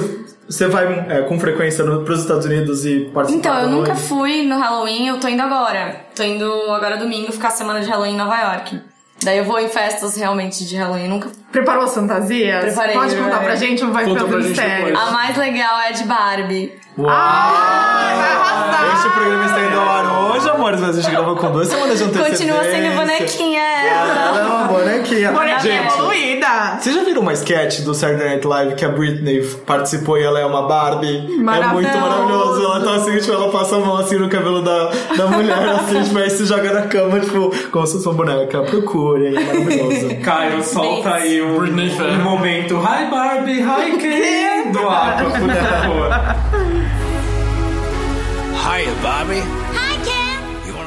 Você- vai é, com frequência para os Estados Unidos e participa
Então, eu nunca fui no Halloween, eu tô indo agora. Tô indo agora domingo ficar a semana de Halloween em Nova York. Daí eu vou em festas realmente de Halloween, nunca.
Preparou as fantasias?
Preparei,
Pode contar
é.
pra gente ou vai
Conta
fazer
pra gente depois.
A mais legal é a de Barbie.
Uau!
Ai, vai arrasar!
Este programa está indo ao ar hoje, amores, mas a gente gravou com duas semanas de antecedência.
Continua sendo bonequinha ela.
Ela é uma bonequinha.
Bonequinha evoluída!
Vocês já viram uma sketch do Saturday Night Live que a Britney participou e ela é uma Barbie?
Maravilhoso.
É muito maravilhoso. Ela tá assim, tipo, ela passa a mão assim no cabelo da, da mulher, assim, tipo, aí se joga na cama, tipo, como se fosse uma boneca. Procurem, é maravilhoso.
Caio, solta aí um,
Britney
um momento. Hi Barbie, hi Ken! Do Aqua, por favor.
Hiya, Bobby.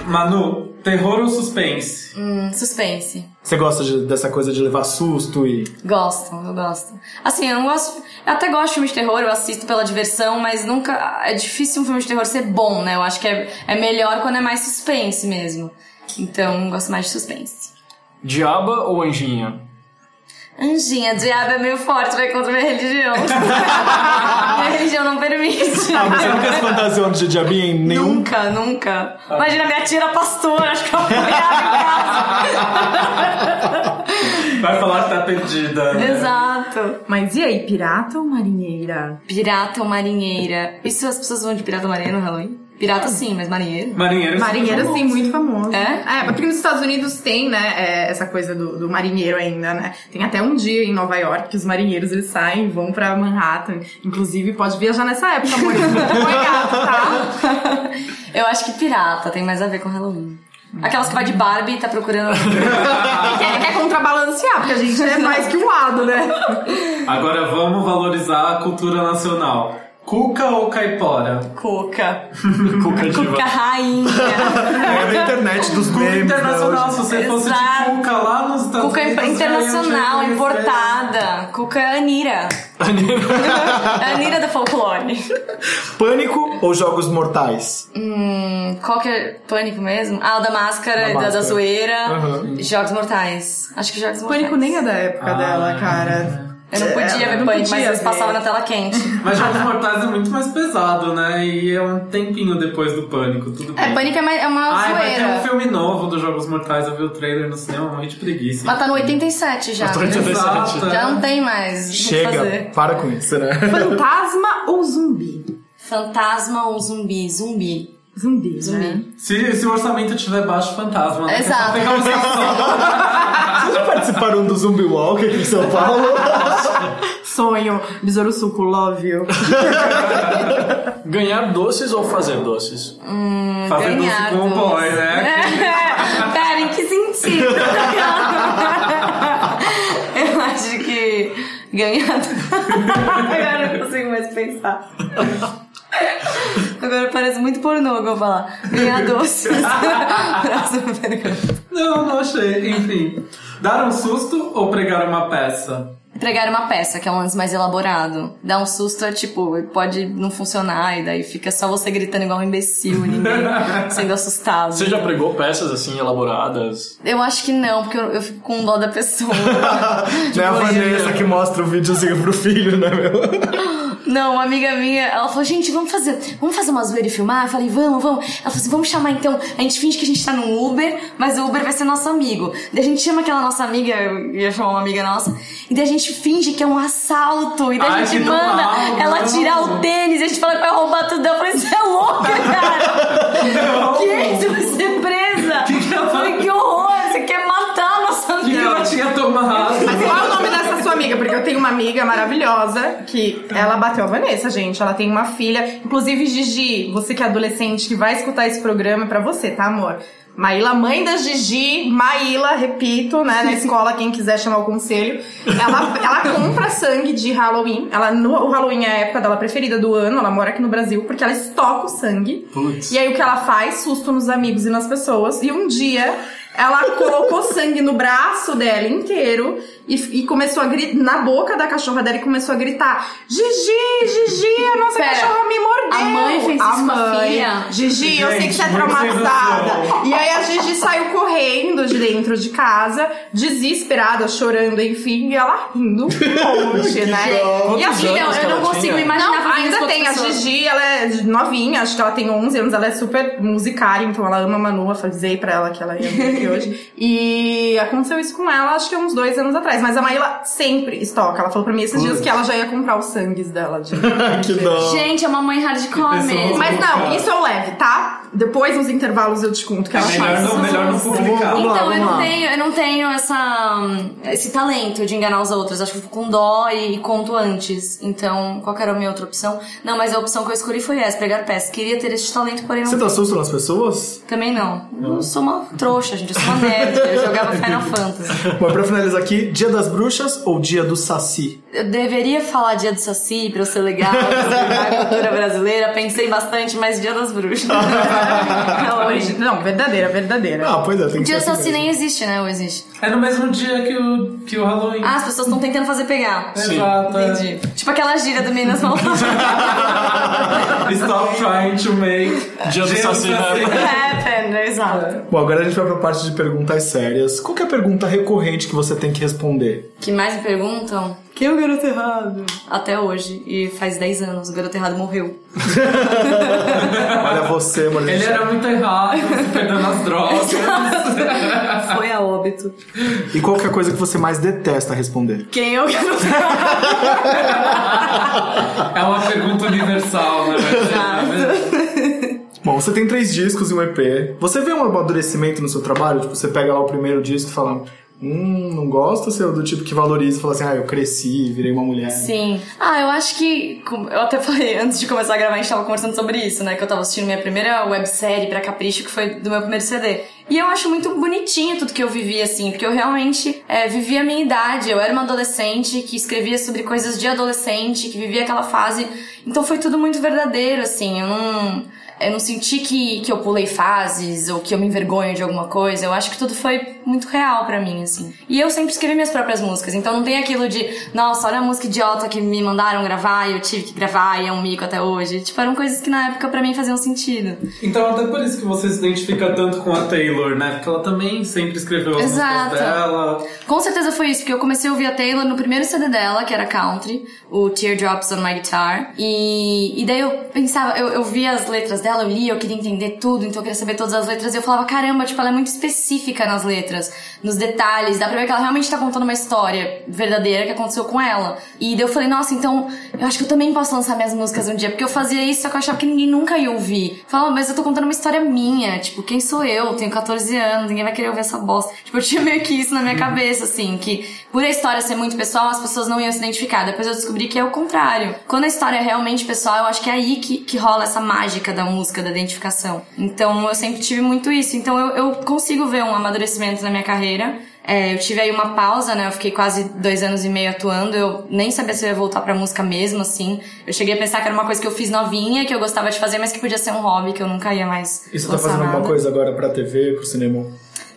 Manu, terror ou suspense?
Hum, suspense.
Você gosta de- dessa coisa de levar susto e.
Gosto, eu gosto. Assim, eu não gosto. Eu até gosto de filme de terror, eu assisto pela diversão, mas nunca. É difícil um filme de terror ser bom, né? Eu acho que é, é melhor quando é mais suspense mesmo. Então, eu gosto mais de suspense.
Diaba ou anjinha?
Anjinha, diabo é meio forte, vai contra a minha religião. minha religião não permite.
Ah, você nunca se fantasiou de diabinha em nenhum?
Nunca, nunca. Imagina, minha tia era pastora, acho que em casa.
Vai falar que tá perdida. né?
Exato.
Mas e aí, pirata ou marinheira?
Pirata ou marinheira? Isso as pessoas vão de pirata ou marinheiro no Halloween? Pirata sim, mas marinheiro.
Marinheiro.
Marinheiro, sim, muito famoso.
É?
É, porque nos Estados Unidos tem, né, é, essa coisa do, do marinheiro ainda, né? Tem até um dia em Nova York que os marinheiros, eles saem e vão pra Manhattan. Inclusive, pode viajar nessa época, amor. Foi gato, tá?
Eu acho que pirata tem mais a ver com Halloween. Aquelas que vai de Barbie e tá procurando.
Ele quer contrabalancear, porque a gente é mais que um lado, né?
Agora vamos valorizar a cultura nacional. Cuca ou caipora?
Cuca.
Cuca diva.
Cuca rainha.
É da internet dos
Cuca
memes, né,
internacional,
hoje.
se você fosse de
Exato.
cuca lá nos Estados
Cuca
Unidos. iam te
internacional, importada. Cuca Anira. Anira do folclore.
Pânico ou Jogos Mortais?
Hum, qual que é pânico mesmo? Ah, o da máscara,
Da
da, da
máscara.
zoeira.
Aham.
Jogos Mortais. Acho que Jogos Mortais.
Pânico nem é da época
Ah.
dela, cara.
Eu não podia
É,
ver pânico, mas eles passavam na tela quente.
Mas Jogos Mortais é muito mais pesado, né? E é um tempinho depois do Pânico, tudo bem.
É, pânico é, mais- é uma
Ai, vai ter um
zoeira.
filme novo dos Jogos Mortais, eu vi o trailer no cinema, morri de preguiça.
Mas tá no 87 já.
Exato.
Já não tem mais
Chega,
fazer.
para com isso, né?
Fantasma ou zumbi?
Fantasma ou zumbi? Zumbi.
Zumbi,
Zumbi.
né?
Se, se o orçamento tiver baixo, fantasma. né?
Exato.
Um.
Vocês já participaram do Zumbi Walk aqui em São Paulo?
Sonho, Besouro Suco, love you.
Ganhar doces ou fazer doces?
Fazer doce
Ganhar
com o boy, né?
Pera, em que sentido? Eu acho que ganhar. Agora não consigo mais pensar. Agora parece muito pornô que eu vou falar. Ganhar doces. Próxima pergunta.
Não, não achei. Enfim. Dar um susto ou pregar uma peça?
Pregar uma peça, que é um lance mais elaborado. Dar um susto é tipo, pode não funcionar e daí fica só você gritando igual um imbecil, ninguém sendo assustado.
Você já pregou peças assim, elaboradas?
Eu acho que não, porque eu, eu fico com dó da pessoa.
Não é a Vanessa que mostra o videozinho pro filho, né, meu?
Não, uma amiga minha, ela falou, gente, vamos fazer, vamos fazer uma zoeira e filmar? Eu falei, vamos, vamos. Ela falou assim, vamos chamar então, a gente finge que a gente tá num Uber, mas o Uber vai ser nosso amigo. Daí a gente chama aquela nossa amiga, eu ia chamar uma amiga nossa, e daí a gente finge que é um assalto, e daí a
Ai,
gente
que
manda
mal,
ela
não.
tirar o tênis, e a gente fala que vai roubar tudo. Eu falei, você é louca, cara! que? Você vai ser presa? eu falei, que horror, você quer matar a nossa
O que
amiga.
ela tinha tomado?
Amiga? Porque eu tenho uma amiga maravilhosa que ela bateu a Vanessa, gente. Ela tem uma filha. Inclusive, Gigi, você que é adolescente que vai escutar esse programa, é pra você, tá, amor? Maíla, mãe da Gigi, Maíla, repito, né, na escola, quem quiser chamar o conselho. Ela, ela compra sangue de Halloween. Ela, no, o Halloween é a época dela preferida do ano, ela mora aqui no Brasil, porque ela estoca o sangue.
Putz.
E aí o que ela faz? Susto nos amigos e nas pessoas. E um dia ela colocou sangue no braço dela inteiro e, e começou a gritar na boca da cachorra dela e começou a gritar: Gigi, Gigi, a nossa
Pera,
cachorra me mordeu.
a mãe fez isso com a filha?
Gigi, eu sei que você é
Gente,
traumatizada. E aí a Gigi saiu correndo de dentro de casa, desesperada, chorando, enfim, e ela rindo um monte, né? E a
Quantos
filha,
anos que
eu não consigo
tinha?
imaginar
não, ainda tem. A. Gigi, ela é novinha, acho que ela tem 11 anos, ela é super musicária, então ela ama Manu, eu avisei pra ela que ela ia vir aqui hoje. E aconteceu isso com ela, acho que uns dois anos atrás. Mas a Maíla sempre estoca. Ela falou pra mim esses dias que ela já ia comprar os sangues dela. De...
que dó.
Gente, é uma mãe hardcore mesmo.
Mas não, isso eu leve, tá? Depois, nos intervalos, eu te conto que ela
Melhor
faz.
não, melhor não publicar.
Vamos lá,
Então, eu não, tenho, eu não tenho essa, esse talento de enganar os outros. Acho que eu fico com dó e conto antes. Então, qual que era a minha outra opção? Não, mas a opção que eu escolhi foi essa, pregar peça. Queria ter esse talento, porém não
Você dá
tenho.
susto nas pessoas?
Também não. Eu sou uma trouxa, gente. Eu sou uma nerd. Eu jogava Final Fantasy.
Bom, pra finalizar aqui, Dia das Bruxas ou Dia do Saci?
Eu deveria falar dia do Saci pra eu ser legal, pra a cultura brasileira. Pensei bastante, mas dia das bruxas. Halloween.
Não, verdadeira, verdadeira.
Ah, pois é, tem que
Dia do
assim
Saci nem existe, né? Ou existe?
É no mesmo dia que o, que o Halloween.
Ah, as pessoas estão tentando fazer pegar.
Exato. é.
Entendi. Tipo aquela gíria do Minas Malvadas.
Stop trying to make
Dia do Saci, né?
Happen, exato.
Bom, agora a gente vai pra parte de perguntas sérias. Qual que é a pergunta recorrente que você tem que responder?
que mais me perguntam? Quem é o garoto errado? Até hoje. E faz 10 anos, o garoto errado morreu.
Olha você, mano.
Ele era muito errado, perdendo as drogas.
Foi a óbito.
E qual que é a coisa que você mais detesta responder?
Quem é o garoto errado?
É uma pergunta universal, né?
Bom, você tem três discos e um EP. Você vê um amadurecimento no seu trabalho? Tipo, você pega lá o primeiro disco e fala... Hum, não você é do tipo que valoriza e fala assim... Ah, eu cresci, virei uma mulher.
Sim. Ah, eu acho que. Eu até falei antes de começar a gravar, a gente tava conversando sobre isso, né? Que eu tava assistindo minha primeira websérie pra Capricho, que foi do meu primeiro CD. E eu acho muito bonitinho tudo que eu vivi, assim, porque eu realmente é, vivi a minha idade. Eu era uma adolescente que escrevia sobre coisas de adolescente, que vivia aquela fase. Então foi tudo muito verdadeiro, assim. Eu não. Eu não senti que, que eu pulei fases ou que eu me envergonho de alguma coisa. Eu acho que tudo foi muito real pra mim, assim. E eu sempre escrevi minhas próprias músicas. Então não tem aquilo de, nossa, olha a música idiota que me mandaram gravar e eu tive que gravar e é um mico até hoje. Tipo, eram coisas que na época pra mim faziam sentido.
Então até por isso que você se identifica tanto com a Taylor, né? Porque ela também sempre escreveu as
Exato.
músicas dela.
Com certeza foi isso, porque eu comecei a ouvir a Taylor no primeiro CD dela, que era country, o Teardrops on My Guitar. E, e daí eu pensava, eu, eu via as letras dela, eu lia, eu queria entender tudo, então eu queria saber todas as letras. E eu falava, caramba, tipo, ela é muito específica nas letras, nos detalhes. Dá pra ver que ela realmente tá contando uma história verdadeira que aconteceu com ela. E daí eu falei, nossa, então eu acho que eu também posso lançar minhas músicas um dia, porque eu fazia isso, só que eu achava que ninguém nunca ia ouvir. Falava, mas eu tô contando uma história minha, tipo, quem sou eu? Tenho 14 anos, ninguém vai querer ouvir essa bosta. Tipo, eu tinha meio que isso na minha cabeça, assim, que por a história ser muito pessoal, as pessoas não iam se identificar. Depois eu descobri que é o contrário. Quando a história é realmente pessoal, eu acho que é aí que, que rola essa mágica da música, da identificação. Então eu sempre tive muito isso. Então eu, eu consigo ver um amadurecimento na minha carreira. É, eu tive aí uma pausa, né? Eu fiquei quase dois anos e meio atuando. Eu nem sabia se eu ia voltar pra música mesmo, assim. Eu cheguei a pensar que era uma coisa que eu fiz novinha, que eu gostava de fazer, mas que podia ser um hobby, que eu nunca ia mais.
E você tá fazendo alguma
nada.
coisa agora pra TV, pro cinema?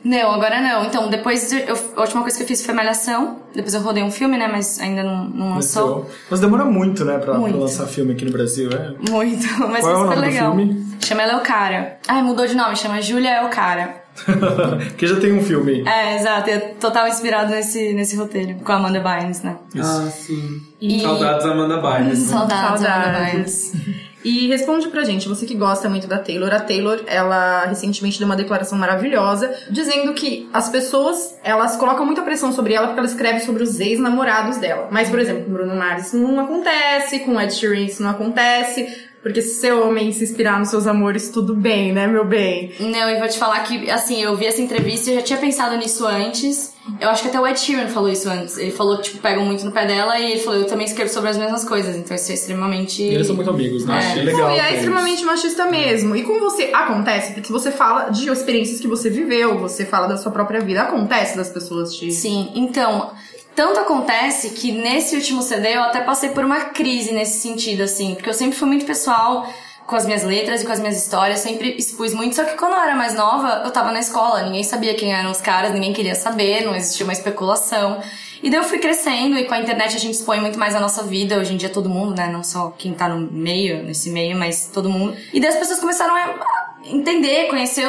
Não, agora não. Então, depois eu, a última coisa que eu fiz foi Malhação. Depois eu rodei um filme, né? Mas ainda não, não lançou.
Mas demora muito, né, pra, pra
Muito.
lançar filme aqui no Brasil, é?
Muito, mas
Qual é o
foi super
nome do
legal.
filme?
Chama ela é o cara. Ai, mudou de nome, chama Júlia é o cara.
Porque já tem um filme.
É, exato, é total inspirado nesse, nesse roteiro, com a Amanda Bynes, né?
Ah, sim.
E-
Saudades Amanda Bynes. né?
Saudades, Amanda
Saudades.
Bynes.
E responde pra gente, você que gosta muito da Taylor. A Taylor, ela recentemente deu uma declaração maravilhosa, dizendo que as pessoas, elas colocam muita pressão sobre ela porque ela escreve sobre os ex-namorados dela. Mas, por exemplo, com Bruno Mars isso não acontece, com Ed Sheeran isso não acontece. Porque se seu homem se inspirar nos seus amores, tudo bem, né, meu bem?
Não, e vou te falar que, assim, eu vi essa entrevista e eu já tinha pensado nisso antes. Eu acho que até o Ed Sheeran falou isso antes. Ele falou que, tipo, pegam muito no pé dela e ele falou, eu também escrevo sobre as mesmas coisas. Então isso é extremamente...
E eles são muito amigos, né?
É.
Achei legal.
Não, e é extremamente machista mesmo. E com você, acontece, porque você fala de experiências que você viveu, você fala da sua própria vida. Acontece das pessoas te.
Sim, então, tanto acontece que nesse último CD eu até passei por uma crise nesse sentido, assim, porque eu sempre fui muito pessoal com as minhas letras e com as minhas histórias, sempre expus muito, só que quando eu era mais nova, eu tava na escola, ninguém sabia quem eram os caras, ninguém queria saber, não existia uma especulação. E daí eu fui crescendo e com a internet a gente expõe muito mais a nossa vida, hoje em dia todo mundo, né, não só quem tá no meio, nesse meio, mas todo mundo. E daí as pessoas começaram a entender, conhecer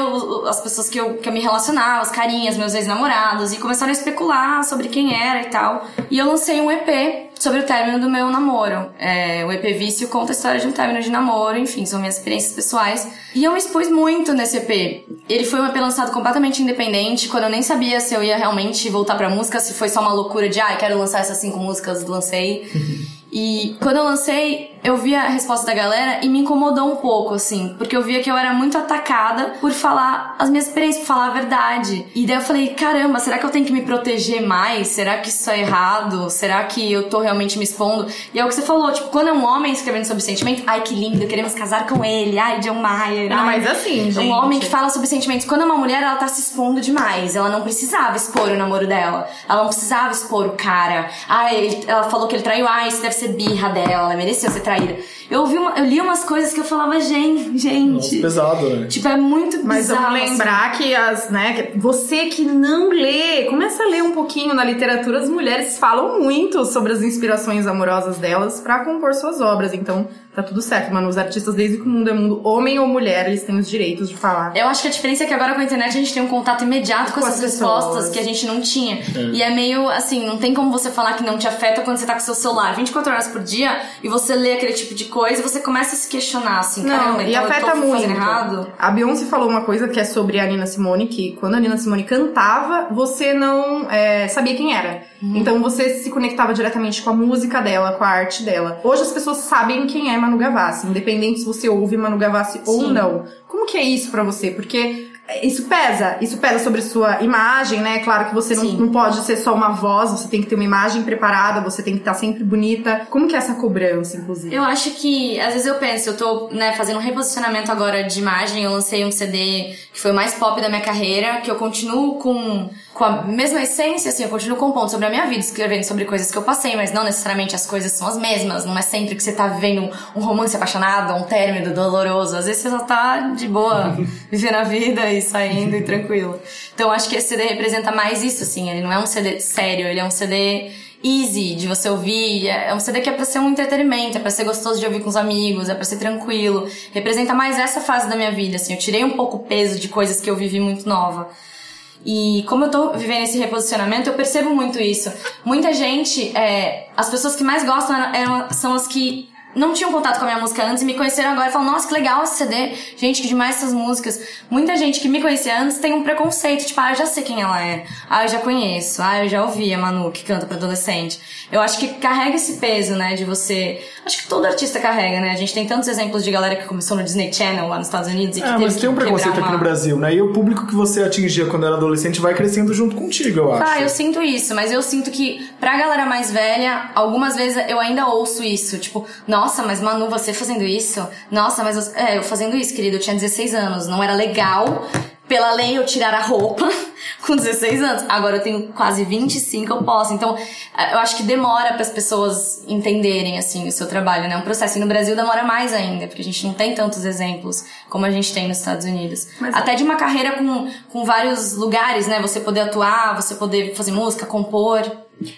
as pessoas que eu, que eu me relacionava, os carinhas, meus ex-namorados, e começaram a especular sobre quem era e tal. E eu lancei um EP sobre o término do meu namoro. É, o EP Vício conta a história de um término de namoro, enfim, são minhas experiências pessoais. E eu me expus muito nesse EP. Ele foi um EP lançado completamente independente, quando eu nem sabia se eu ia realmente voltar pra música, se foi só uma loucura de, ai, quero lançar essas cinco músicas, lancei. E quando eu lancei, eu vi a resposta da galera e me incomodou um pouco, assim, porque eu via que eu era muito atacada por falar as minhas experiências, por falar a verdade. E daí eu falei, caramba, será que eu tenho que me proteger mais? Será que isso é errado? Será que eu tô realmente me expondo? E é o que você falou, tipo, quando é um homem escrevendo sobre sentimento, ai que lindo, queremos casar com ele, ai, John Mayer.
Não,
ai.
mas assim, gente.
Um homem que fala sobre sentimentos. Quando é uma mulher, ela tá se expondo demais. Ela não precisava expor o namoro dela. Ela não precisava expor o cara. Ele- ela falou que ele traiu. Ah, isso deve ser birra dela. Ela merecia ser traída. side Eu, ouvi uma- eu li umas coisas que eu falava, gente,
Nossa,
gente.
pesado, né?
Tipo, é muito
Mas
bizarro.
vamos
assim.
lembrar que as, né, que você que não lê, começa a ler um pouquinho na literatura, as mulheres falam muito sobre as inspirações amorosas delas pra compor suas obras. Então, tá tudo certo, mano. Os artistas, desde que o mundo é mundo, homem ou mulher, eles têm os direitos de falar.
Eu acho que a diferença é que agora com a internet a gente tem um contato imediato com,
Com
essas
as
respostas
pessoas.
que a gente não tinha. E é meio assim, não tem como você falar que não te afeta quando você tá com seu celular 24 horas por dia e você lê aquele tipo de coisa e você começa a se questionar assim,
Não,
caramba,
e
então eu
afeta
tô fazendo
muito.
errado.
A Beyoncé falou uma coisa que é sobre a Nina Simone, que quando a Nina Simone cantava, você não é, sabia quem era.
Uhum.
Então você se conectava diretamente com a música dela, com a arte dela. Hoje as pessoas sabem quem é Manu Gavassi, independente se você ouve Manu Gavassi ou
Sim.
não. Como que é isso pra você? Porque isso pesa, isso pesa sobre sua imagem, né? Claro que você não, não pode ser só uma voz, você tem que ter uma imagem preparada, você tem que estar sempre bonita. Como que é essa cobrança, inclusive?
Eu acho que, às vezes eu penso, eu tô, né, fazendo um reposicionamento agora de imagem, eu lancei um CD que foi o mais pop da minha carreira, que eu continuo com, com a mesma essência, assim, eu continuo compondo sobre a minha vida, escrevendo sobre coisas que eu passei, mas não necessariamente as coisas são as mesmas, não é sempre que você tá vivendo um romance apaixonado, um término doloroso, às vezes você só tá de boa, vivendo a vida e saindo e tranquilo. Então acho que esse CD representa mais isso, assim, ele não é um CD sério, ele é um CD easy de você ouvir. É um CD que é pra ser um entretenimento, é pra ser gostoso de ouvir com os amigos, é pra ser tranquilo. Representa mais essa fase da minha vida, assim. Eu tirei um pouco o peso de coisas que eu vivi muito nova. E como eu tô vivendo esse reposicionamento, eu percebo muito isso. Muita gente, é, as pessoas que mais gostam eram, são as que não tinham contato com a minha música antes e me conheceram agora e falam, nossa, que legal esse CD. Gente, que demais essas músicas. Muita gente que me conhecia antes tem um preconceito, tipo, ah, eu já sei quem ela é. Ah, eu já conheço. Ah, eu já ouvi a Manu que canta pra adolescente. Eu acho que carrega esse peso, né, de você... Acho que todo artista carrega, né? A gente tem tantos exemplos de galera que começou no Disney Channel lá nos Estados Unidos e que
É,
teve
mas tem um preconceito aqui
uma-
no Brasil, né? E o público que você atingia quando era adolescente vai crescendo junto contigo, eu acho.
Ah, eu sinto isso, mas eu sinto que pra galera mais velha, algumas vezes eu ainda ouço isso. Tipo, nossa, mas Manu, você fazendo isso? Nossa, mas eu, é, eu fazendo isso, querido, eu tinha 16 anos, não era legal. Pela lei eu tirar a roupa, com 16 anos. Agora eu tenho quase 25, eu posso. Então, eh, eu acho que demora para as pessoas entenderem, assim, o seu trabalho, né? É um processo. E no Brasil demora mais ainda, porque a gente não tem tantos exemplos como a gente tem nos Estados Unidos.
Mas-
Até de uma carreira com, com vários lugares, né? Você poder atuar, você poder fazer música, compor.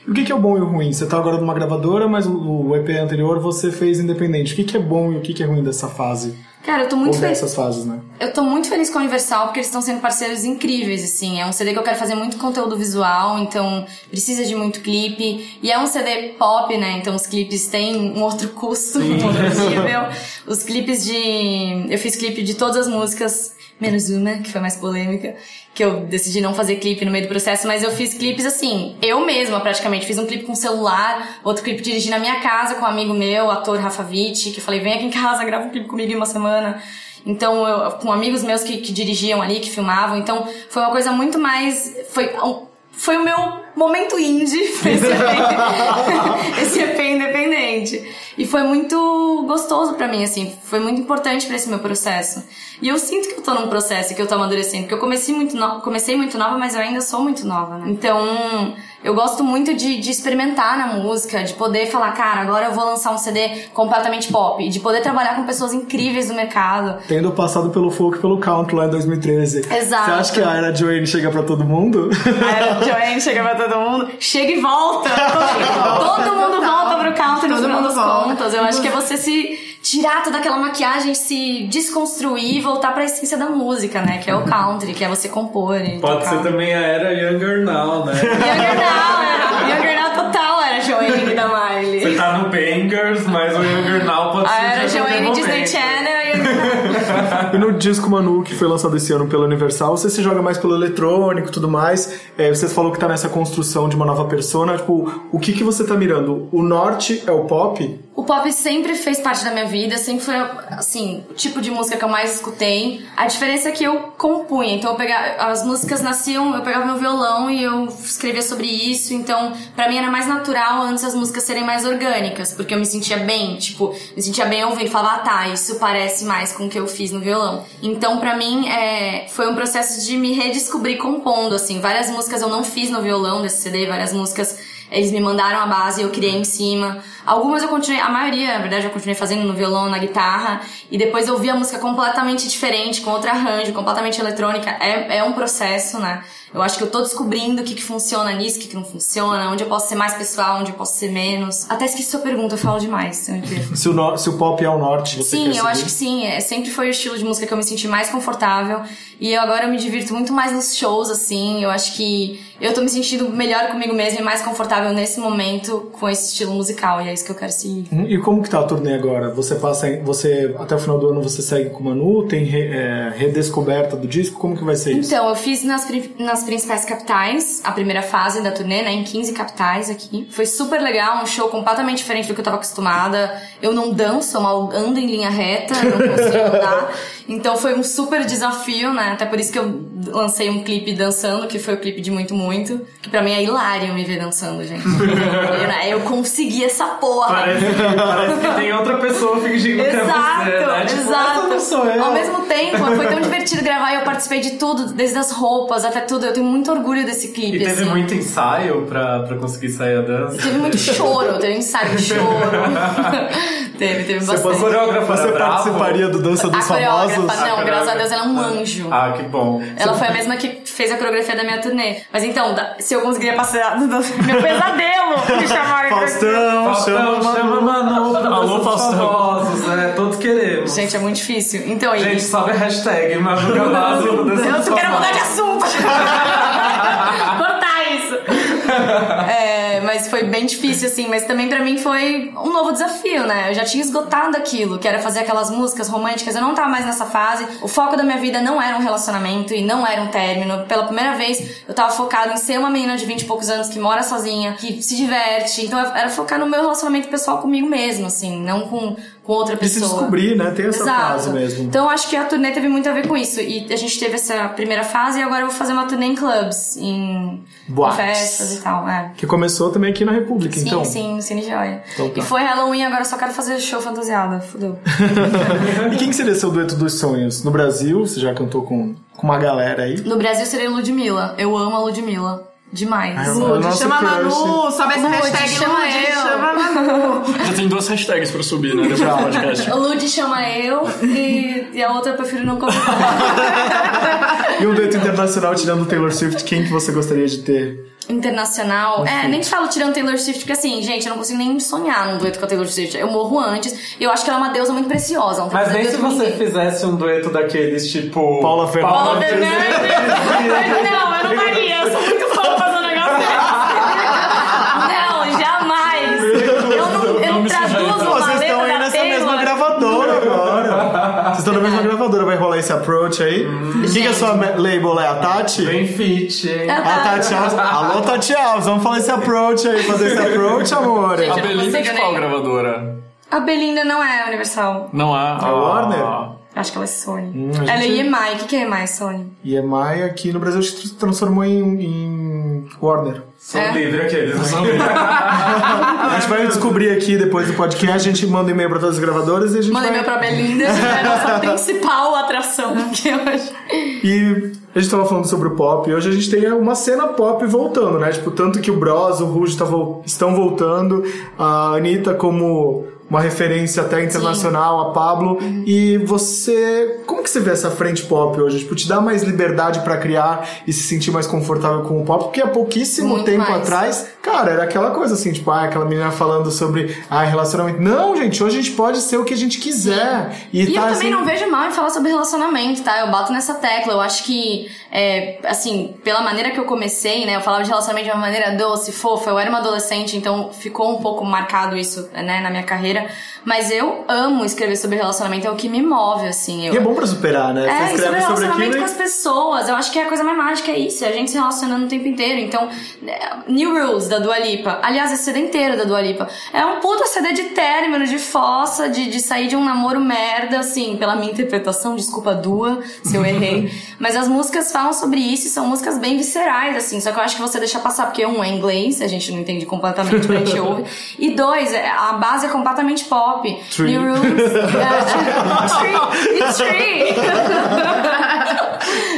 O que, que é o bom e o ruim? Você tá agora numa gravadora, mas o, o EP anterior você fez independente. O que, que é bom e o que, que é ruim dessa fase?
Cara, eu tô muito feliz.
dessas fases, né?
Eu tô muito feliz com a Universal porque eles estão sendo parceiros incríveis, assim. É um CD que eu quero fazer muito conteúdo visual, então precisa de muito clipe. E é um CD pop, né? Então os clipes têm um outro custo possível. Os clipes de. Eu fiz clipe de todas as músicas, menos uma, que foi mais polêmica, que eu decidi não fazer clipe no meio do processo, mas eu fiz clipes assim, eu mesma praticamente. Fiz um clipe com celular, outro clipe dirigi na minha casa com um amigo meu, o ator Rafa Witt, que eu falei, vem aqui em casa, grava um clipe comigo em uma semana. Então, eu, com amigos meus que, que dirigiam ali, que filmavam. Então, foi uma coisa muito mais. Foi, um- foi o meu momento indie, foi esse EP, esse EP independente. E foi muito gostoso pra mim, assim. Foi muito importante pra esse meu processo. E eu sinto que eu tô num processo, que eu tô amadurecendo. Porque eu comecei muito, no, comecei muito nova, mas eu ainda sou muito nova, né? Então, eu gosto muito de, de experimentar na música, de poder falar, cara, agora eu vou lançar um CD completamente pop. E de poder trabalhar com pessoas incríveis do mercado.
Tendo passado pelo folk e pelo country lá em 2013.
Exato.
Você acha que a era Joanne chega pra todo mundo?
Era Joanne chega pra todo mundo, chega e volta. todo mundo volta pro country no
Todo
final
mundo
das
volta.
contas. Eu acho que é você se tirar toda aquela maquiagem, se desconstruir e voltar pra essência da música, né? Que é o country, que é você compor. e
Pode
tocar.
ser também a era Younger Now, né?
Younger Now, era. Younger Now total era Joanne da Miley.
Você tá no Bangers, mas o Younger Now pode
A
ser
era
de qualquer
Joanne Disney. Channel e.
E no disco Manu, que foi lançado esse ano pela Universal, você se joga mais pelo eletrônico e tudo mais. É, você falou que tá nessa construção de uma nova persona. Tipo, o que, que você tá mirando? O norte é o pop?
O pop sempre fez parte da minha vida, sempre foi, assim, o tipo de música que eu mais escutei. A diferença é que eu compunha, então eu pegava, as músicas nasciam, eu pegava meu violão e eu escrevia sobre isso, então pra mim era mais natural antes as músicas serem mais orgânicas, porque eu me sentia bem, tipo, me sentia bem ouvindo e falava, ah tá, isso parece mais com o que eu fiz no violão. Então pra mim é, foi um processo de me redescobrir compondo, assim, várias músicas eu não fiz no violão desse CD, várias músicas eles me mandaram a base e eu criei em cima. Algumas eu continuei, a maioria, na verdade, eu continuei fazendo no violão, na guitarra. E depois eu ouvi a música completamente diferente, com outro arranjo, completamente eletrônica. É, é um processo, né? Eu acho que eu tô descobrindo o que, que funciona nisso, o que, que não funciona, onde eu posso ser mais pessoal, onde eu posso ser menos. Até esqueci sua pergunta, eu falo demais, se
o, nor- se o pop é o norte, você
Sim, eu
seguir?
acho que sim. É, sempre foi o estilo de música que eu me senti mais confortável. E eu agora eu me divirto muito mais nos shows, assim. Eu acho que eu tô me sentindo melhor comigo mesma e mais confortável nesse momento com esse estilo musical. E é isso que eu quero seguir.
Hum, E como que tá a turnê agora? Você passa, você até o final do ano você segue com o Manu? Tem re- é, redescoberta do disco? Como que vai ser isso?
Então, eu fiz nas, nas principais capitais, a primeira fase da turnê, né? Em 15 capitais aqui. Foi super legal, um show completamente diferente do que eu tava acostumada. Eu não danço, eu mal ando em linha reta, não consigo andar. Então foi um super desafio, né? Até por isso que eu lancei um clipe dançando, que foi o clipe de Muito Muito. Que pra mim é hilário me ver dançando, gente. eu, eu consegui essa porra.
Parece, que- parece que tem outra pessoa fingindo que é
Exato,
você, né? Tipo,
exato.
essa não sou eu.
Ao mesmo tempo, foi tão divertido gravar e eu participei de tudo, desde as roupas até tudo. Eu tenho muito orgulho desse clipe.
E teve
assim.
muito ensaio pra, pra conseguir sair a dança.
Teve muito choro, teve ensaio de choro. teve, teve
Você,
bastante.
você
era bravo?
participaria do Dança
A
Famosos?
não, graças a Deus ela é um anjo.
Ah, que bom.
Ela foi a mesma que fez a coreografia da minha turnê. Mas então, se eu conseguiria passar do, meu pesadelo, me chamarem pra-
Faustão, chama
Faustão, chama Manu
Alô, Faustão.
Famosos, né? Todos queremos.
Gente, é muito difícil. Então, aí.
Gente, sobe a hashtag Manu Gavazzi
Eu
Famosos.
mudar de assunto. Cortar isso. Foi bem difícil, assim. Mas também pra mim foi um novo desafio, né? Eu já tinha esgotado aquilo, que era fazer aquelas músicas românticas. Eu não tava mais nessa fase. O foco da minha vida não era um relacionamento e não era um término. Pela primeira vez, eu tava focado em ser uma menina de 20 e poucos anos que mora sozinha, que se diverte. Então, era focar no meu relacionamento pessoal comigo mesmo, assim. Não com, com outra
De se
pessoa.
descobrir, né? Tem essa
Exato.
fase mesmo.
Então acho que a turnê teve muito a ver com isso. E a gente teve essa primeira fase e agora eu vou fazer uma turnê em clubs, em,
Boates.
festas e tal. É.
Que começou também aqui na República,
Sim,
então.
sim, no Cine Joia.
Então tá.
E foi Halloween, agora só quero fazer show fantasiada. Fudeu.
E quem que seria seu dueto dos sonhos? No Brasil, você já cantou com, com uma galera aí.
No Brasil seria Ludmilla. Eu amo a Ludmilla. Demais.
Ai,
Lud, chama. Manu, sobe essa
Lud,
hashtag
chama
Lud,
eu.
chama Manu.
Já tem duas hashtags pra subir, né? Depois do podcast.
O Lud chama eu e, e a outra eu prefiro não comentar.
E um dueto internacional tirando Taylor Swift, quem que você gostaria de ter?
Internacional. É, nem te falo tirando Taylor Swift, porque assim, gente, eu não consigo nem sonhar num dueto com a Taylor Swift. Eu morro antes. E eu acho que ela é uma deusa muito preciosa. Não
Mas nem se você
ninguém.
fizesse um dueto daqueles tipo.
Paula Fernandes.
Paula Fernandes. Não, eu não faria. Eu sou muito fã pra fazer um negócio desse. Não, jamais. Eu não, eu não traduzo uma
Vocês estão
letra
aí
da
nessa
Taylor.
mesma gravadora agora. Vocês estão na mesma gravadora, vai rolar esse approach aí. Quem que é a sua label é? A Tati?
Bem fit, hein?
A Tati Alves. Alô, Tati Alves, vamos falar esse approach aí, fazer esse approach, amor.
Gente,
A Belinda é de qual gravadora?
A Belinda não é Universal.
Não há.
A Warner?
Acho que ela é Sony.
Hum,
ela é
gente-
EMI. O que, que é EMI, Sony?
E EMI aqui no Brasil acho se transformou em, em Warner.
Sou
É.
livre aqueles.
A gente vai descobrir aqui depois do podcast, a gente manda e-mail pra todas as gravadoras e a gente
Manda
vai...
e-mail pra Belinda, é a nossa principal atração aqui hoje.
E a gente tava falando sobre o pop, e hoje a gente tem uma cena pop voltando, né? Tipo, tanto que o Bros, o Rouge tá estão voltando, a Anitta como uma referência até internacional, a Pablo. E você, como que você vê essa frente pop hoje? Tipo, te dá mais liberdade pra criar e se sentir mais confortável com o pop? Porque há pouquíssimo
Muito
tempo
mais.
atrás, cara, era aquela coisa assim, tipo, ah, aquela menina falando sobre ah, relacionamento. Não, gente, hoje a gente pode ser o que a gente quiser. E,
E
tá
eu também
assim,
não vejo mal em falar sobre relacionamento, tá? Eu bato nessa tecla. Eu acho que, é, assim, pela maneira que eu comecei, né? Eu falava de relacionamento de uma maneira doce, fofa. Eu era uma adolescente, então ficou um pouco marcado isso, né, na minha carreira. Mas eu amo escrever sobre relacionamento, é o que me move, assim. Eu,
E é bom pra superar, né?
É,
Você
sobre
escreve sobre
relacionamento
aquilo
com as pessoas. Eu acho que a coisa mais mágica é isso, é a gente se relacionando o tempo inteiro. Então, é, New Rules da Dua Lipa. Aliás, esse CD inteiro da Dua Lipa. É um puta CD de término, de fossa, de, de sair de um namoro merda, assim, pela minha interpretação. Desculpa, Dua, se eu errei. Mas as músicas falam sobre isso e são músicas bem viscerais, assim. Só que eu acho que você deixa passar, porque um é inglês, a gente não entende completamente, a gente ouve. E dois, é- a base é completamente pop.
Tree.
New Rules. é, tree. Tree.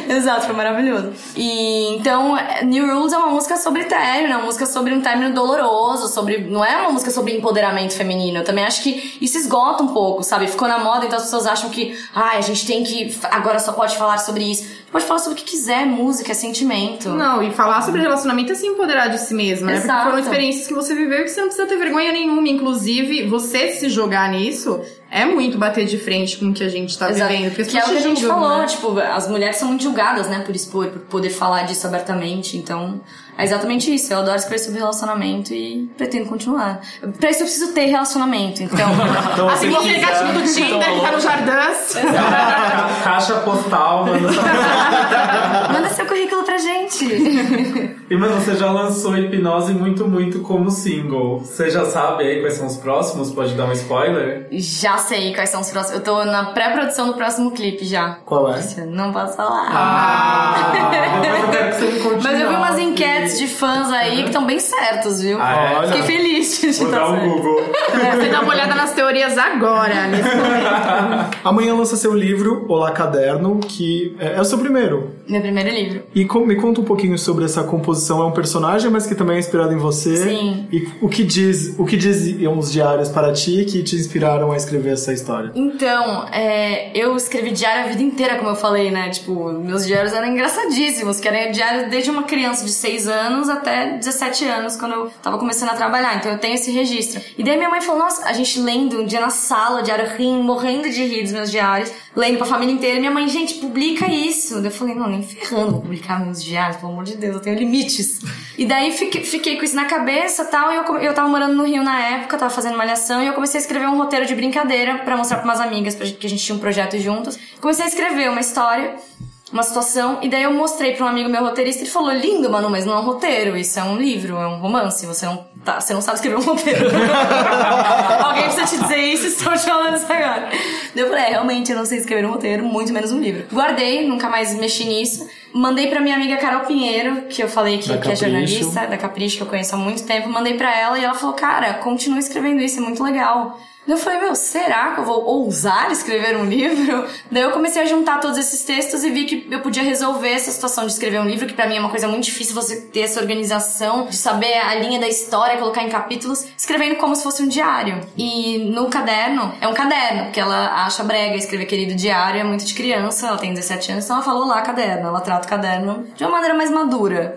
Exato, foi maravilhoso. E então, New Rules é uma música sobre término, é uma música sobre um término doloroso, sobre. Não é uma música sobre empoderamento feminino. Eu também acho que isso esgota um pouco, sabe? Ficou na moda, então as pessoas acham que, ai, a gente tem que. Agora só pode falar sobre isso. Pode falar sobre o que quiser, música, é sentimento.
Não, e falar sobre relacionamento é se empoderar de si mesmo, né? Porque
Exato.
foram experiências que você viveu e que você não precisa ter vergonha nenhuma. Inclusive, você se jogar nisso é muito bater de frente com o que a gente tá
Exato.
vivendo. Porque
Que é o que a gente
julgam,
falou,
né?
tipo, as mulheres são muito julgadas, né, por expor, por poder falar disso abertamente, então é exatamente isso. Eu adoro escrever sobre relacionamento e pretendo continuar. Pra isso eu preciso ter relacionamento, então.
Então,
Assim,
você quiser-
gatinho do Tinder que tá no Jardins.
Ca- Caixa postal, mano.
Manda seu currículo pra gente.
E, mano, você já lançou Hipnose muito, muito como single. Você já sabe aí quais são os próximos? Pode dar um spoiler?
já sei quais são os próximos. Eu tô na pré-produção do próximo clipe já.
Qual é?
Não posso falar.
Ah! Depois eu quero que você me conte.
Mas eu vi umas enquetes de fãs aí que estão bem certos, viu?
Ah, é?
Olha.
Fiquei feliz de
Vou dar um
certo.
Google.
Você dá uma olhada nas teorias agora, nesse momento.
Amanhã lança seu livro, Olá Caderno, que é, é o seu primeiro.
Meu primeiro livro.
E com- me conta um pouquinho sobre essa composição. É um personagem, mas que também é inspirado em você.
Sim.
E o que diz, o que diziam os diários para ti que te inspiraram a escrever essa história?
Então, é, eu escrevi diário a vida inteira, como eu falei, né? Tipo, meus diários eram engraçadíssimos, que eram diários desde uma criança de 6 anos até 17 anos, quando eu tava começando a trabalhar. Então eu tenho esse registro. E daí minha mãe falou, nossa, a gente lendo um dia na sala, diário rindo, morrendo de rir dos meus diários, lendo pra família inteira. E minha mãe, gente, publica isso. Daí eu falei, não, nem ferrando vou publicar meus diários, pelo amor de Deus, eu tenho E daí fiquei, fiquei com isso na cabeça tal, e eu, eu tava morando no Rio na época, tava fazendo malhação, e eu comecei a escrever um roteiro de brincadeira pra mostrar pra umas amigas, pra, que a gente tinha um projeto juntas. Comecei a escrever uma história. uma situação, e daí eu mostrei pra um amigo meu roteirista, ele falou, lindo, Manu, mas não é um roteiro, isso é um livro, é um romance, você não, tá, você não sabe escrever um roteiro. Alguém precisa te dizer isso, estou te falando isso agora. Daí eu falei, é, realmente, eu não sei escrever um roteiro, muito menos um livro. Guardei, nunca mais mexi nisso. Mandei pra minha amiga Carol Pinheiro, que eu falei que, que é jornalista, da Capricho, que eu conheço há muito tempo. Mandei pra ela e ela falou, cara, continua escrevendo isso, é muito legal. Eu falei, meu, será que eu vou ousar escrever um livro? Daí eu comecei a juntar todos esses textos e vi que eu podia resolver essa situação de escrever um livro, que pra mim é uma coisa muito difícil você ter essa organização, de saber a linha da história, colocar em capítulos, escrevendo como se fosse um diário. E no caderno, é um caderno, porque ela acha brega escrever querido diário, é muito de criança, ela tem 17 anos, então ela falou lá caderno, ela trata o caderno de uma maneira mais madura,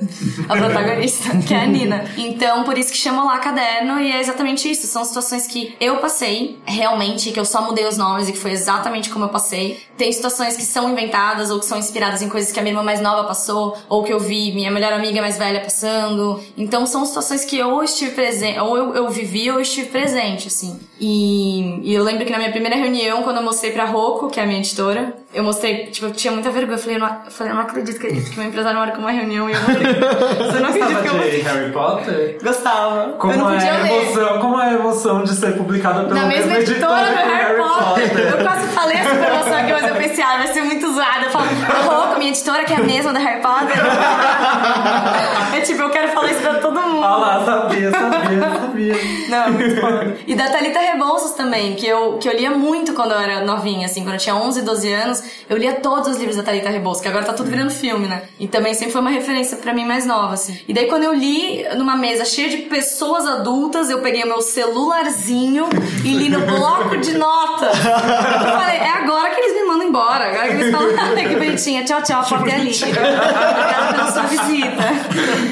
a protagonista, que é a Nina. Então, por isso que chama lá caderno, e é exatamente isso, são situações que eu passei, realmente, que eu só mudei os nomes e que foi exatamente como eu passei. Tem situações que são inventadas ou que são inspiradas em coisas que a minha irmã mais nova passou, ou que eu vi minha melhor amiga mais velha passando. Então, são situações que eu estive presente, ou eu, eu vivi ou eu estive presente, assim. E, e eu lembro que na minha primeira reunião, quando eu mostrei pra Rocco, que é a minha editora, eu mostrei, tipo, eu tinha muita vergonha. Eu falei, eu não, eu falei, eu não acredito que, que meu empresário marcou uma reunião e eu mostrei. Você não acredita que eu
de
mostrei?
Harry Potter?
Gostava.
Como
eu não
é
podia ler.
emoção, como é a emoção de ser publicada pela
Na mesma editora do Harry Potter. Eu quase falei essa informação aqui, mas eu pensei, ah, vai ser muito zoada. Eu falo, louco, minha editora que é a mesma da Harry Potter. é tipo, eu quero falar isso pra todo mundo.
Ah lá, sabia, sabia, sabia.
Não, é muito foda. E da Thalita Rebouças também, que eu, que eu lia muito quando eu era novinha, assim, quando eu tinha 11, 12 anos, eu lia todos os livros da Thalita Rebouças, que agora tá tudo virando filme, né? E também sempre foi uma referência pra mim mais nova, assim. E daí quando eu li numa mesa cheia de pessoas adultas, eu peguei o meu celularzinho e li no bloco de notas. Eu falei, é agora que eles me mandam embora, agora que eles falam, ai que bonitinha, tchau, tchau, porta é ali. Obrigada pela sua visita.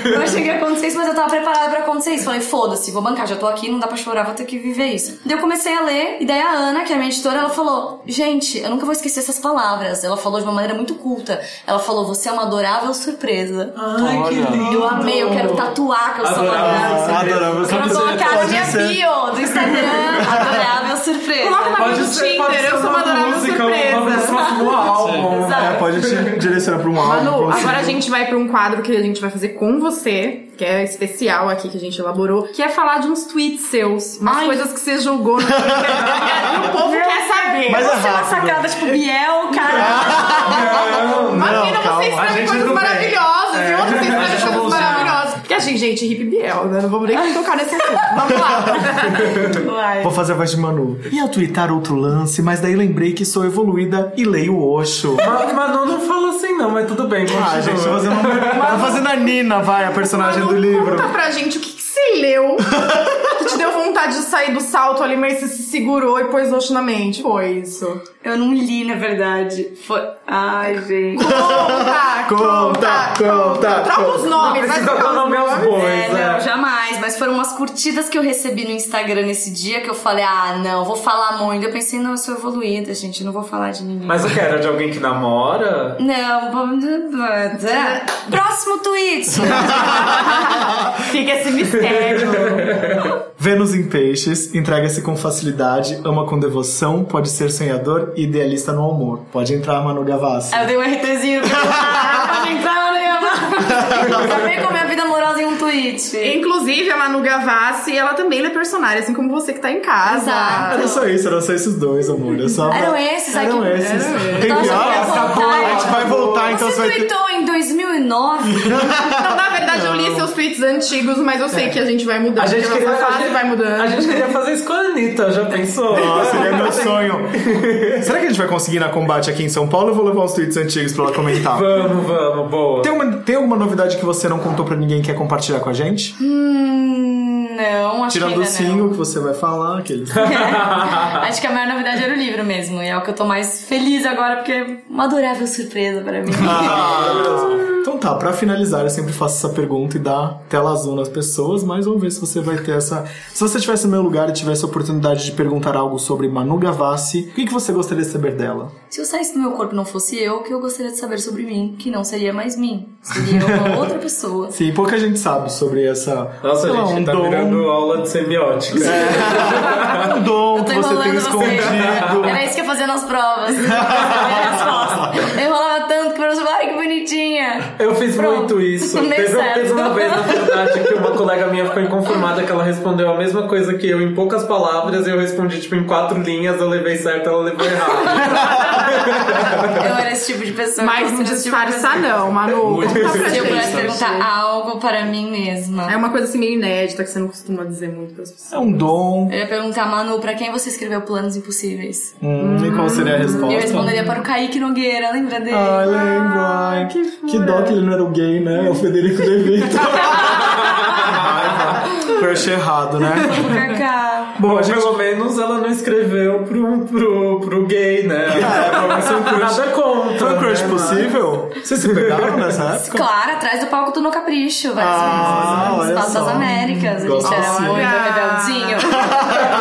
Eu achei que ia acontecer isso, mas eu tava preparada pra acontecer isso. Falei, foda-se, vou bancar, já tô aqui, não dá pra chorar, vou ter que viver isso. Daí eu comecei a ler, e daí a Ana, que é a minha editora, ela falou: Gente, eu nunca vou esquecer essas palavras. Ela falou de uma maneira muito culta. Ela falou: Você é uma adorável surpresa.
Ai, que
Olha.
lindo.
Eu amei, eu quero tatuar que eu sou uma
Adorável
adorável surpresa.
Adorável
Eu quero
surpresa.
colocar na
Pode
minha
ser.
bio do Instagram, adorável surpresa.
Coloca na
Pode
bio do
ser, pode
Tinder,
ser
eu sou uma adorável
música,
surpresa.
próximo álbum.
Exato.
É, pode te direcionar pra um álbum.
Manu, agora a gente vai pra um quadro que a gente vai fazer com você, que é especial aqui, que a gente elaborou, que é falar de uns tweets seus, umas
Ai.
coisas que você jogou no Twitter. e o povo quer saber.
Mas é
Você é uma sacada tipo Biel, cara.
Imagina,
Não, calma.
você
A
escreve
gente
coisas maravilhosas, e outros você escreve
gente
coisas maravilhosas. Porque assim, gente, hip Biel, né? Não vamos nem tocar nesse assunto. Vamos lá.
Vai.
Vou fazer a voz de Manu. Ia twittar outro lance, mas daí lembrei que sou evoluída e leio o Osho.
Mas Manu não fala assim não, mas tudo bem, continua.
Ah, gente, tô fazendo, tá fazendo a Nina, vai, a personagem do livro.
Conta pra gente o que, leu vontade de sair do salto ali, mas você se segurou e pôs Osho na mente. Foi isso.
Eu não li, na verdade. Foi. Ai, gente.
Conta,
Conta, conta,
Troca os nomes, vai
Precisa
trocar
nome aos bois,
É,
né?
não, jamais. Mas foram umas curtidas que eu recebi no Instagram nesse dia que eu falei, ah, não, vou falar muito. Eu pensei, não, eu sou evoluída, gente, não vou falar de ninguém.
Mas o que era? De alguém que namora?
Não, vamos. é. Próximo tweet!
Fica esse mistério.
Vênus em peixes, entrega-se com facilidade, ama com devoção, pode ser sonhador e idealista no amor. Pode entrar, Manu Gavassi.
Eu dei um RTzinho pra pode entrar, né? Acabei com a minha vida amorosa em um tweet.
Inclusive, a Manu Gavassi, ela também é personagem, assim como você que tá em casa.
Exato.
Era só isso, eram só esses dois, amor. Eu só...
Eram esses, ai,
Eram esses.
Eram esses.
Tem
Então, quer voltar.
A gente vai voltar, então
Você
você vai ter...
tweetou em 2009?
Então, na verdade, eu li seus tweets antigos, mas eu sei que a gente vai mudando.
A gente
porque
queria a
vai mudando.
A gente queria fazer isso com a Anitta, já pensou?
Nossa, seria meu sonho. Será que a gente vai conseguir ir na combate aqui em São Paulo ou eu vou levar uns tweets antigos pra ela comentar?
Vamos, vamos, boa.
Tem, uma, tem alguma novidade que você não contou pra ninguém e quer compartilhar com a gente?
Hum, não, acho
Tirando
que
o
ainda
single
não.
que você vai falar, aqueles.
Acho que a maior novidade era o livro mesmo. E é o que eu tô mais feliz agora, porque é uma adorável surpresa pra mim.
Então tá, pra finalizar, eu sempre faço essa pergunta e dar tela azul nas pessoas, mas vamos ver se você vai ter essa. Se você estivesse no meu lugar e tivesse a oportunidade de perguntar algo sobre Manu Gavassi, o que, que você gostaria de saber dela?
Se eu saísse do meu corpo e não fosse eu, o que eu gostaria de saber sobre mim? Que não seria mais mim. Seria uma outra pessoa.
Sim, pouca gente sabe sobre essa.
Nossa,
sei lá,
gente,
um
tá
dom,
virando aula de semiótica.
um dom
Eu tô
que você tem escondido.
Era isso que eu fazia nas provas. Eu enrolava tanto que eu falava, Rainha.
Eu fiz
Pronto.
muito isso. Teve, teve uma vez, na verdade, que uma colega minha ficou inconformada que ela respondeu a mesma coisa que eu em poucas palavras e eu respondi, tipo, em quatro linhas, eu levei certo, ela levou errado.
Eu era esse tipo de pessoa.
Mas não
tipo de
disfarça
pessoa.
não, Manu.
Muito
pra
Se eu pudesse perguntar algo para mim mesma.
É uma coisa assim meio inédita que você não costuma dizer muito pras pessoas.
É um dom.
Eu ia perguntar, Manu, pra quem você escreveu Planos Impossíveis?
Hum, e qual seria a resposta?
Eu responderia para o Kaique Nogueira, lembra dele?
Ai, lembro. Ai, que, que dó que ele não era o gay, né? É o Federico De Vito. Crush errado, né? Bom, gente...
pelo menos ela não escreveu pro, pro, pro gay, né?
É, um crush.
Nada contra.
Foi um crush
né,
possível? Vocês se pegaram nessa época?
Claro, atrás do palco do No Capricho, várias
Ah,
vezes. Espaço das. Américas. A gente era muito rebeldinho.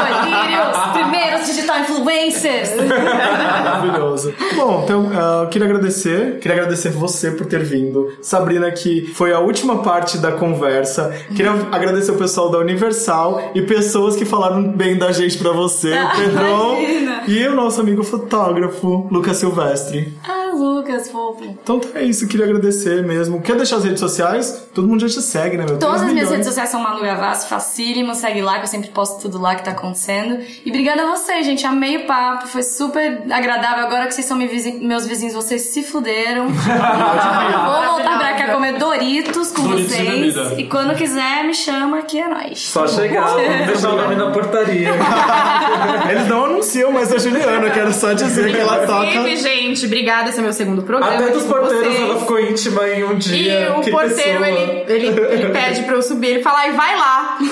Digital influencers.
Maravilhoso. Bom, então ah, eu queria agradecer. Queria agradecer você por ter vindo. Sabrina, que foi a última parte da conversa. Queria agradecer o pessoal da Universal e pessoas que falaram bem da gente pra você. O Pedrão
Imagina.
e o nosso amigo fotógrafo, Lucas Silvestre.
ah, Lucas, fofo.
Então é isso, queria agradecer mesmo. Quer deixar as redes sociais? Todo mundo já te segue, né, meu?
Todas
3
as minhas redes sociais são Manu Gavassi, facílimo, segue lá que eu sempre posto tudo lá que tá acontecendo. E obrigada a vocês, gente, amei o papo, foi super agradável. Agora que vocês são meus vizinhos, vocês se fuderam. Vou voltar pra cá comer Doritos com
Doritos e
vocês.
bebida.
E quando quiser, me chama que é nóis.
Só chegar, vamos deixar o nome na portaria.
Eles não anunciam mais a Juliana, quero só dizer que ela toca.
Inclusive, gente, obrigada, esse é meu segundo programa.
Até dos
com
porteiros
vocês.
ela ficou íntima em um
E
dia.
o
que
porteiro,
pessoa.
ele, ele, ele pede pra eu subir, ele fala, e vai lá.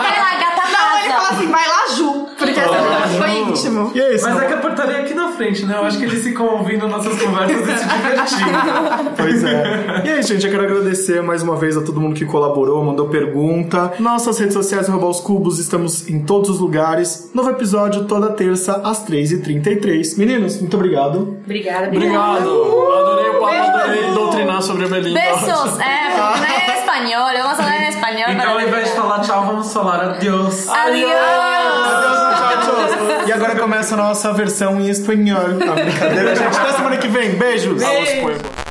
Vai lá, gata
Não, ele fala assim, vai lá, Ju. Porque essa foi íntimo.
E é isso,
Mas
não-
é que a portaria é aqui na frente, né? Eu acho que eles ficam ouvindo nossas conversas e se divertindo.
Pois é. E aí, gente, eu quero agradecer mais uma vez a todo mundo que colaborou, mandou pergunta. Nossas redes sociais, arroba os cubos, estamos em todos os lugares. Novo episódio toda terça, às 3h33. Meninos, muito obrigado.
Obrigada,
Obrigado. Adorei o papo, adorei doutrinar sobre a Belinda.
Besos. É, espanhol, vamos falar em espanhol.
Então, ao invés de falar tchau, vamos falar adeus.
Adiós.
Agora começa a nossa versão em espanhol. Tá brincadeira, gente. Até semana que vem. Beijos.
Poema.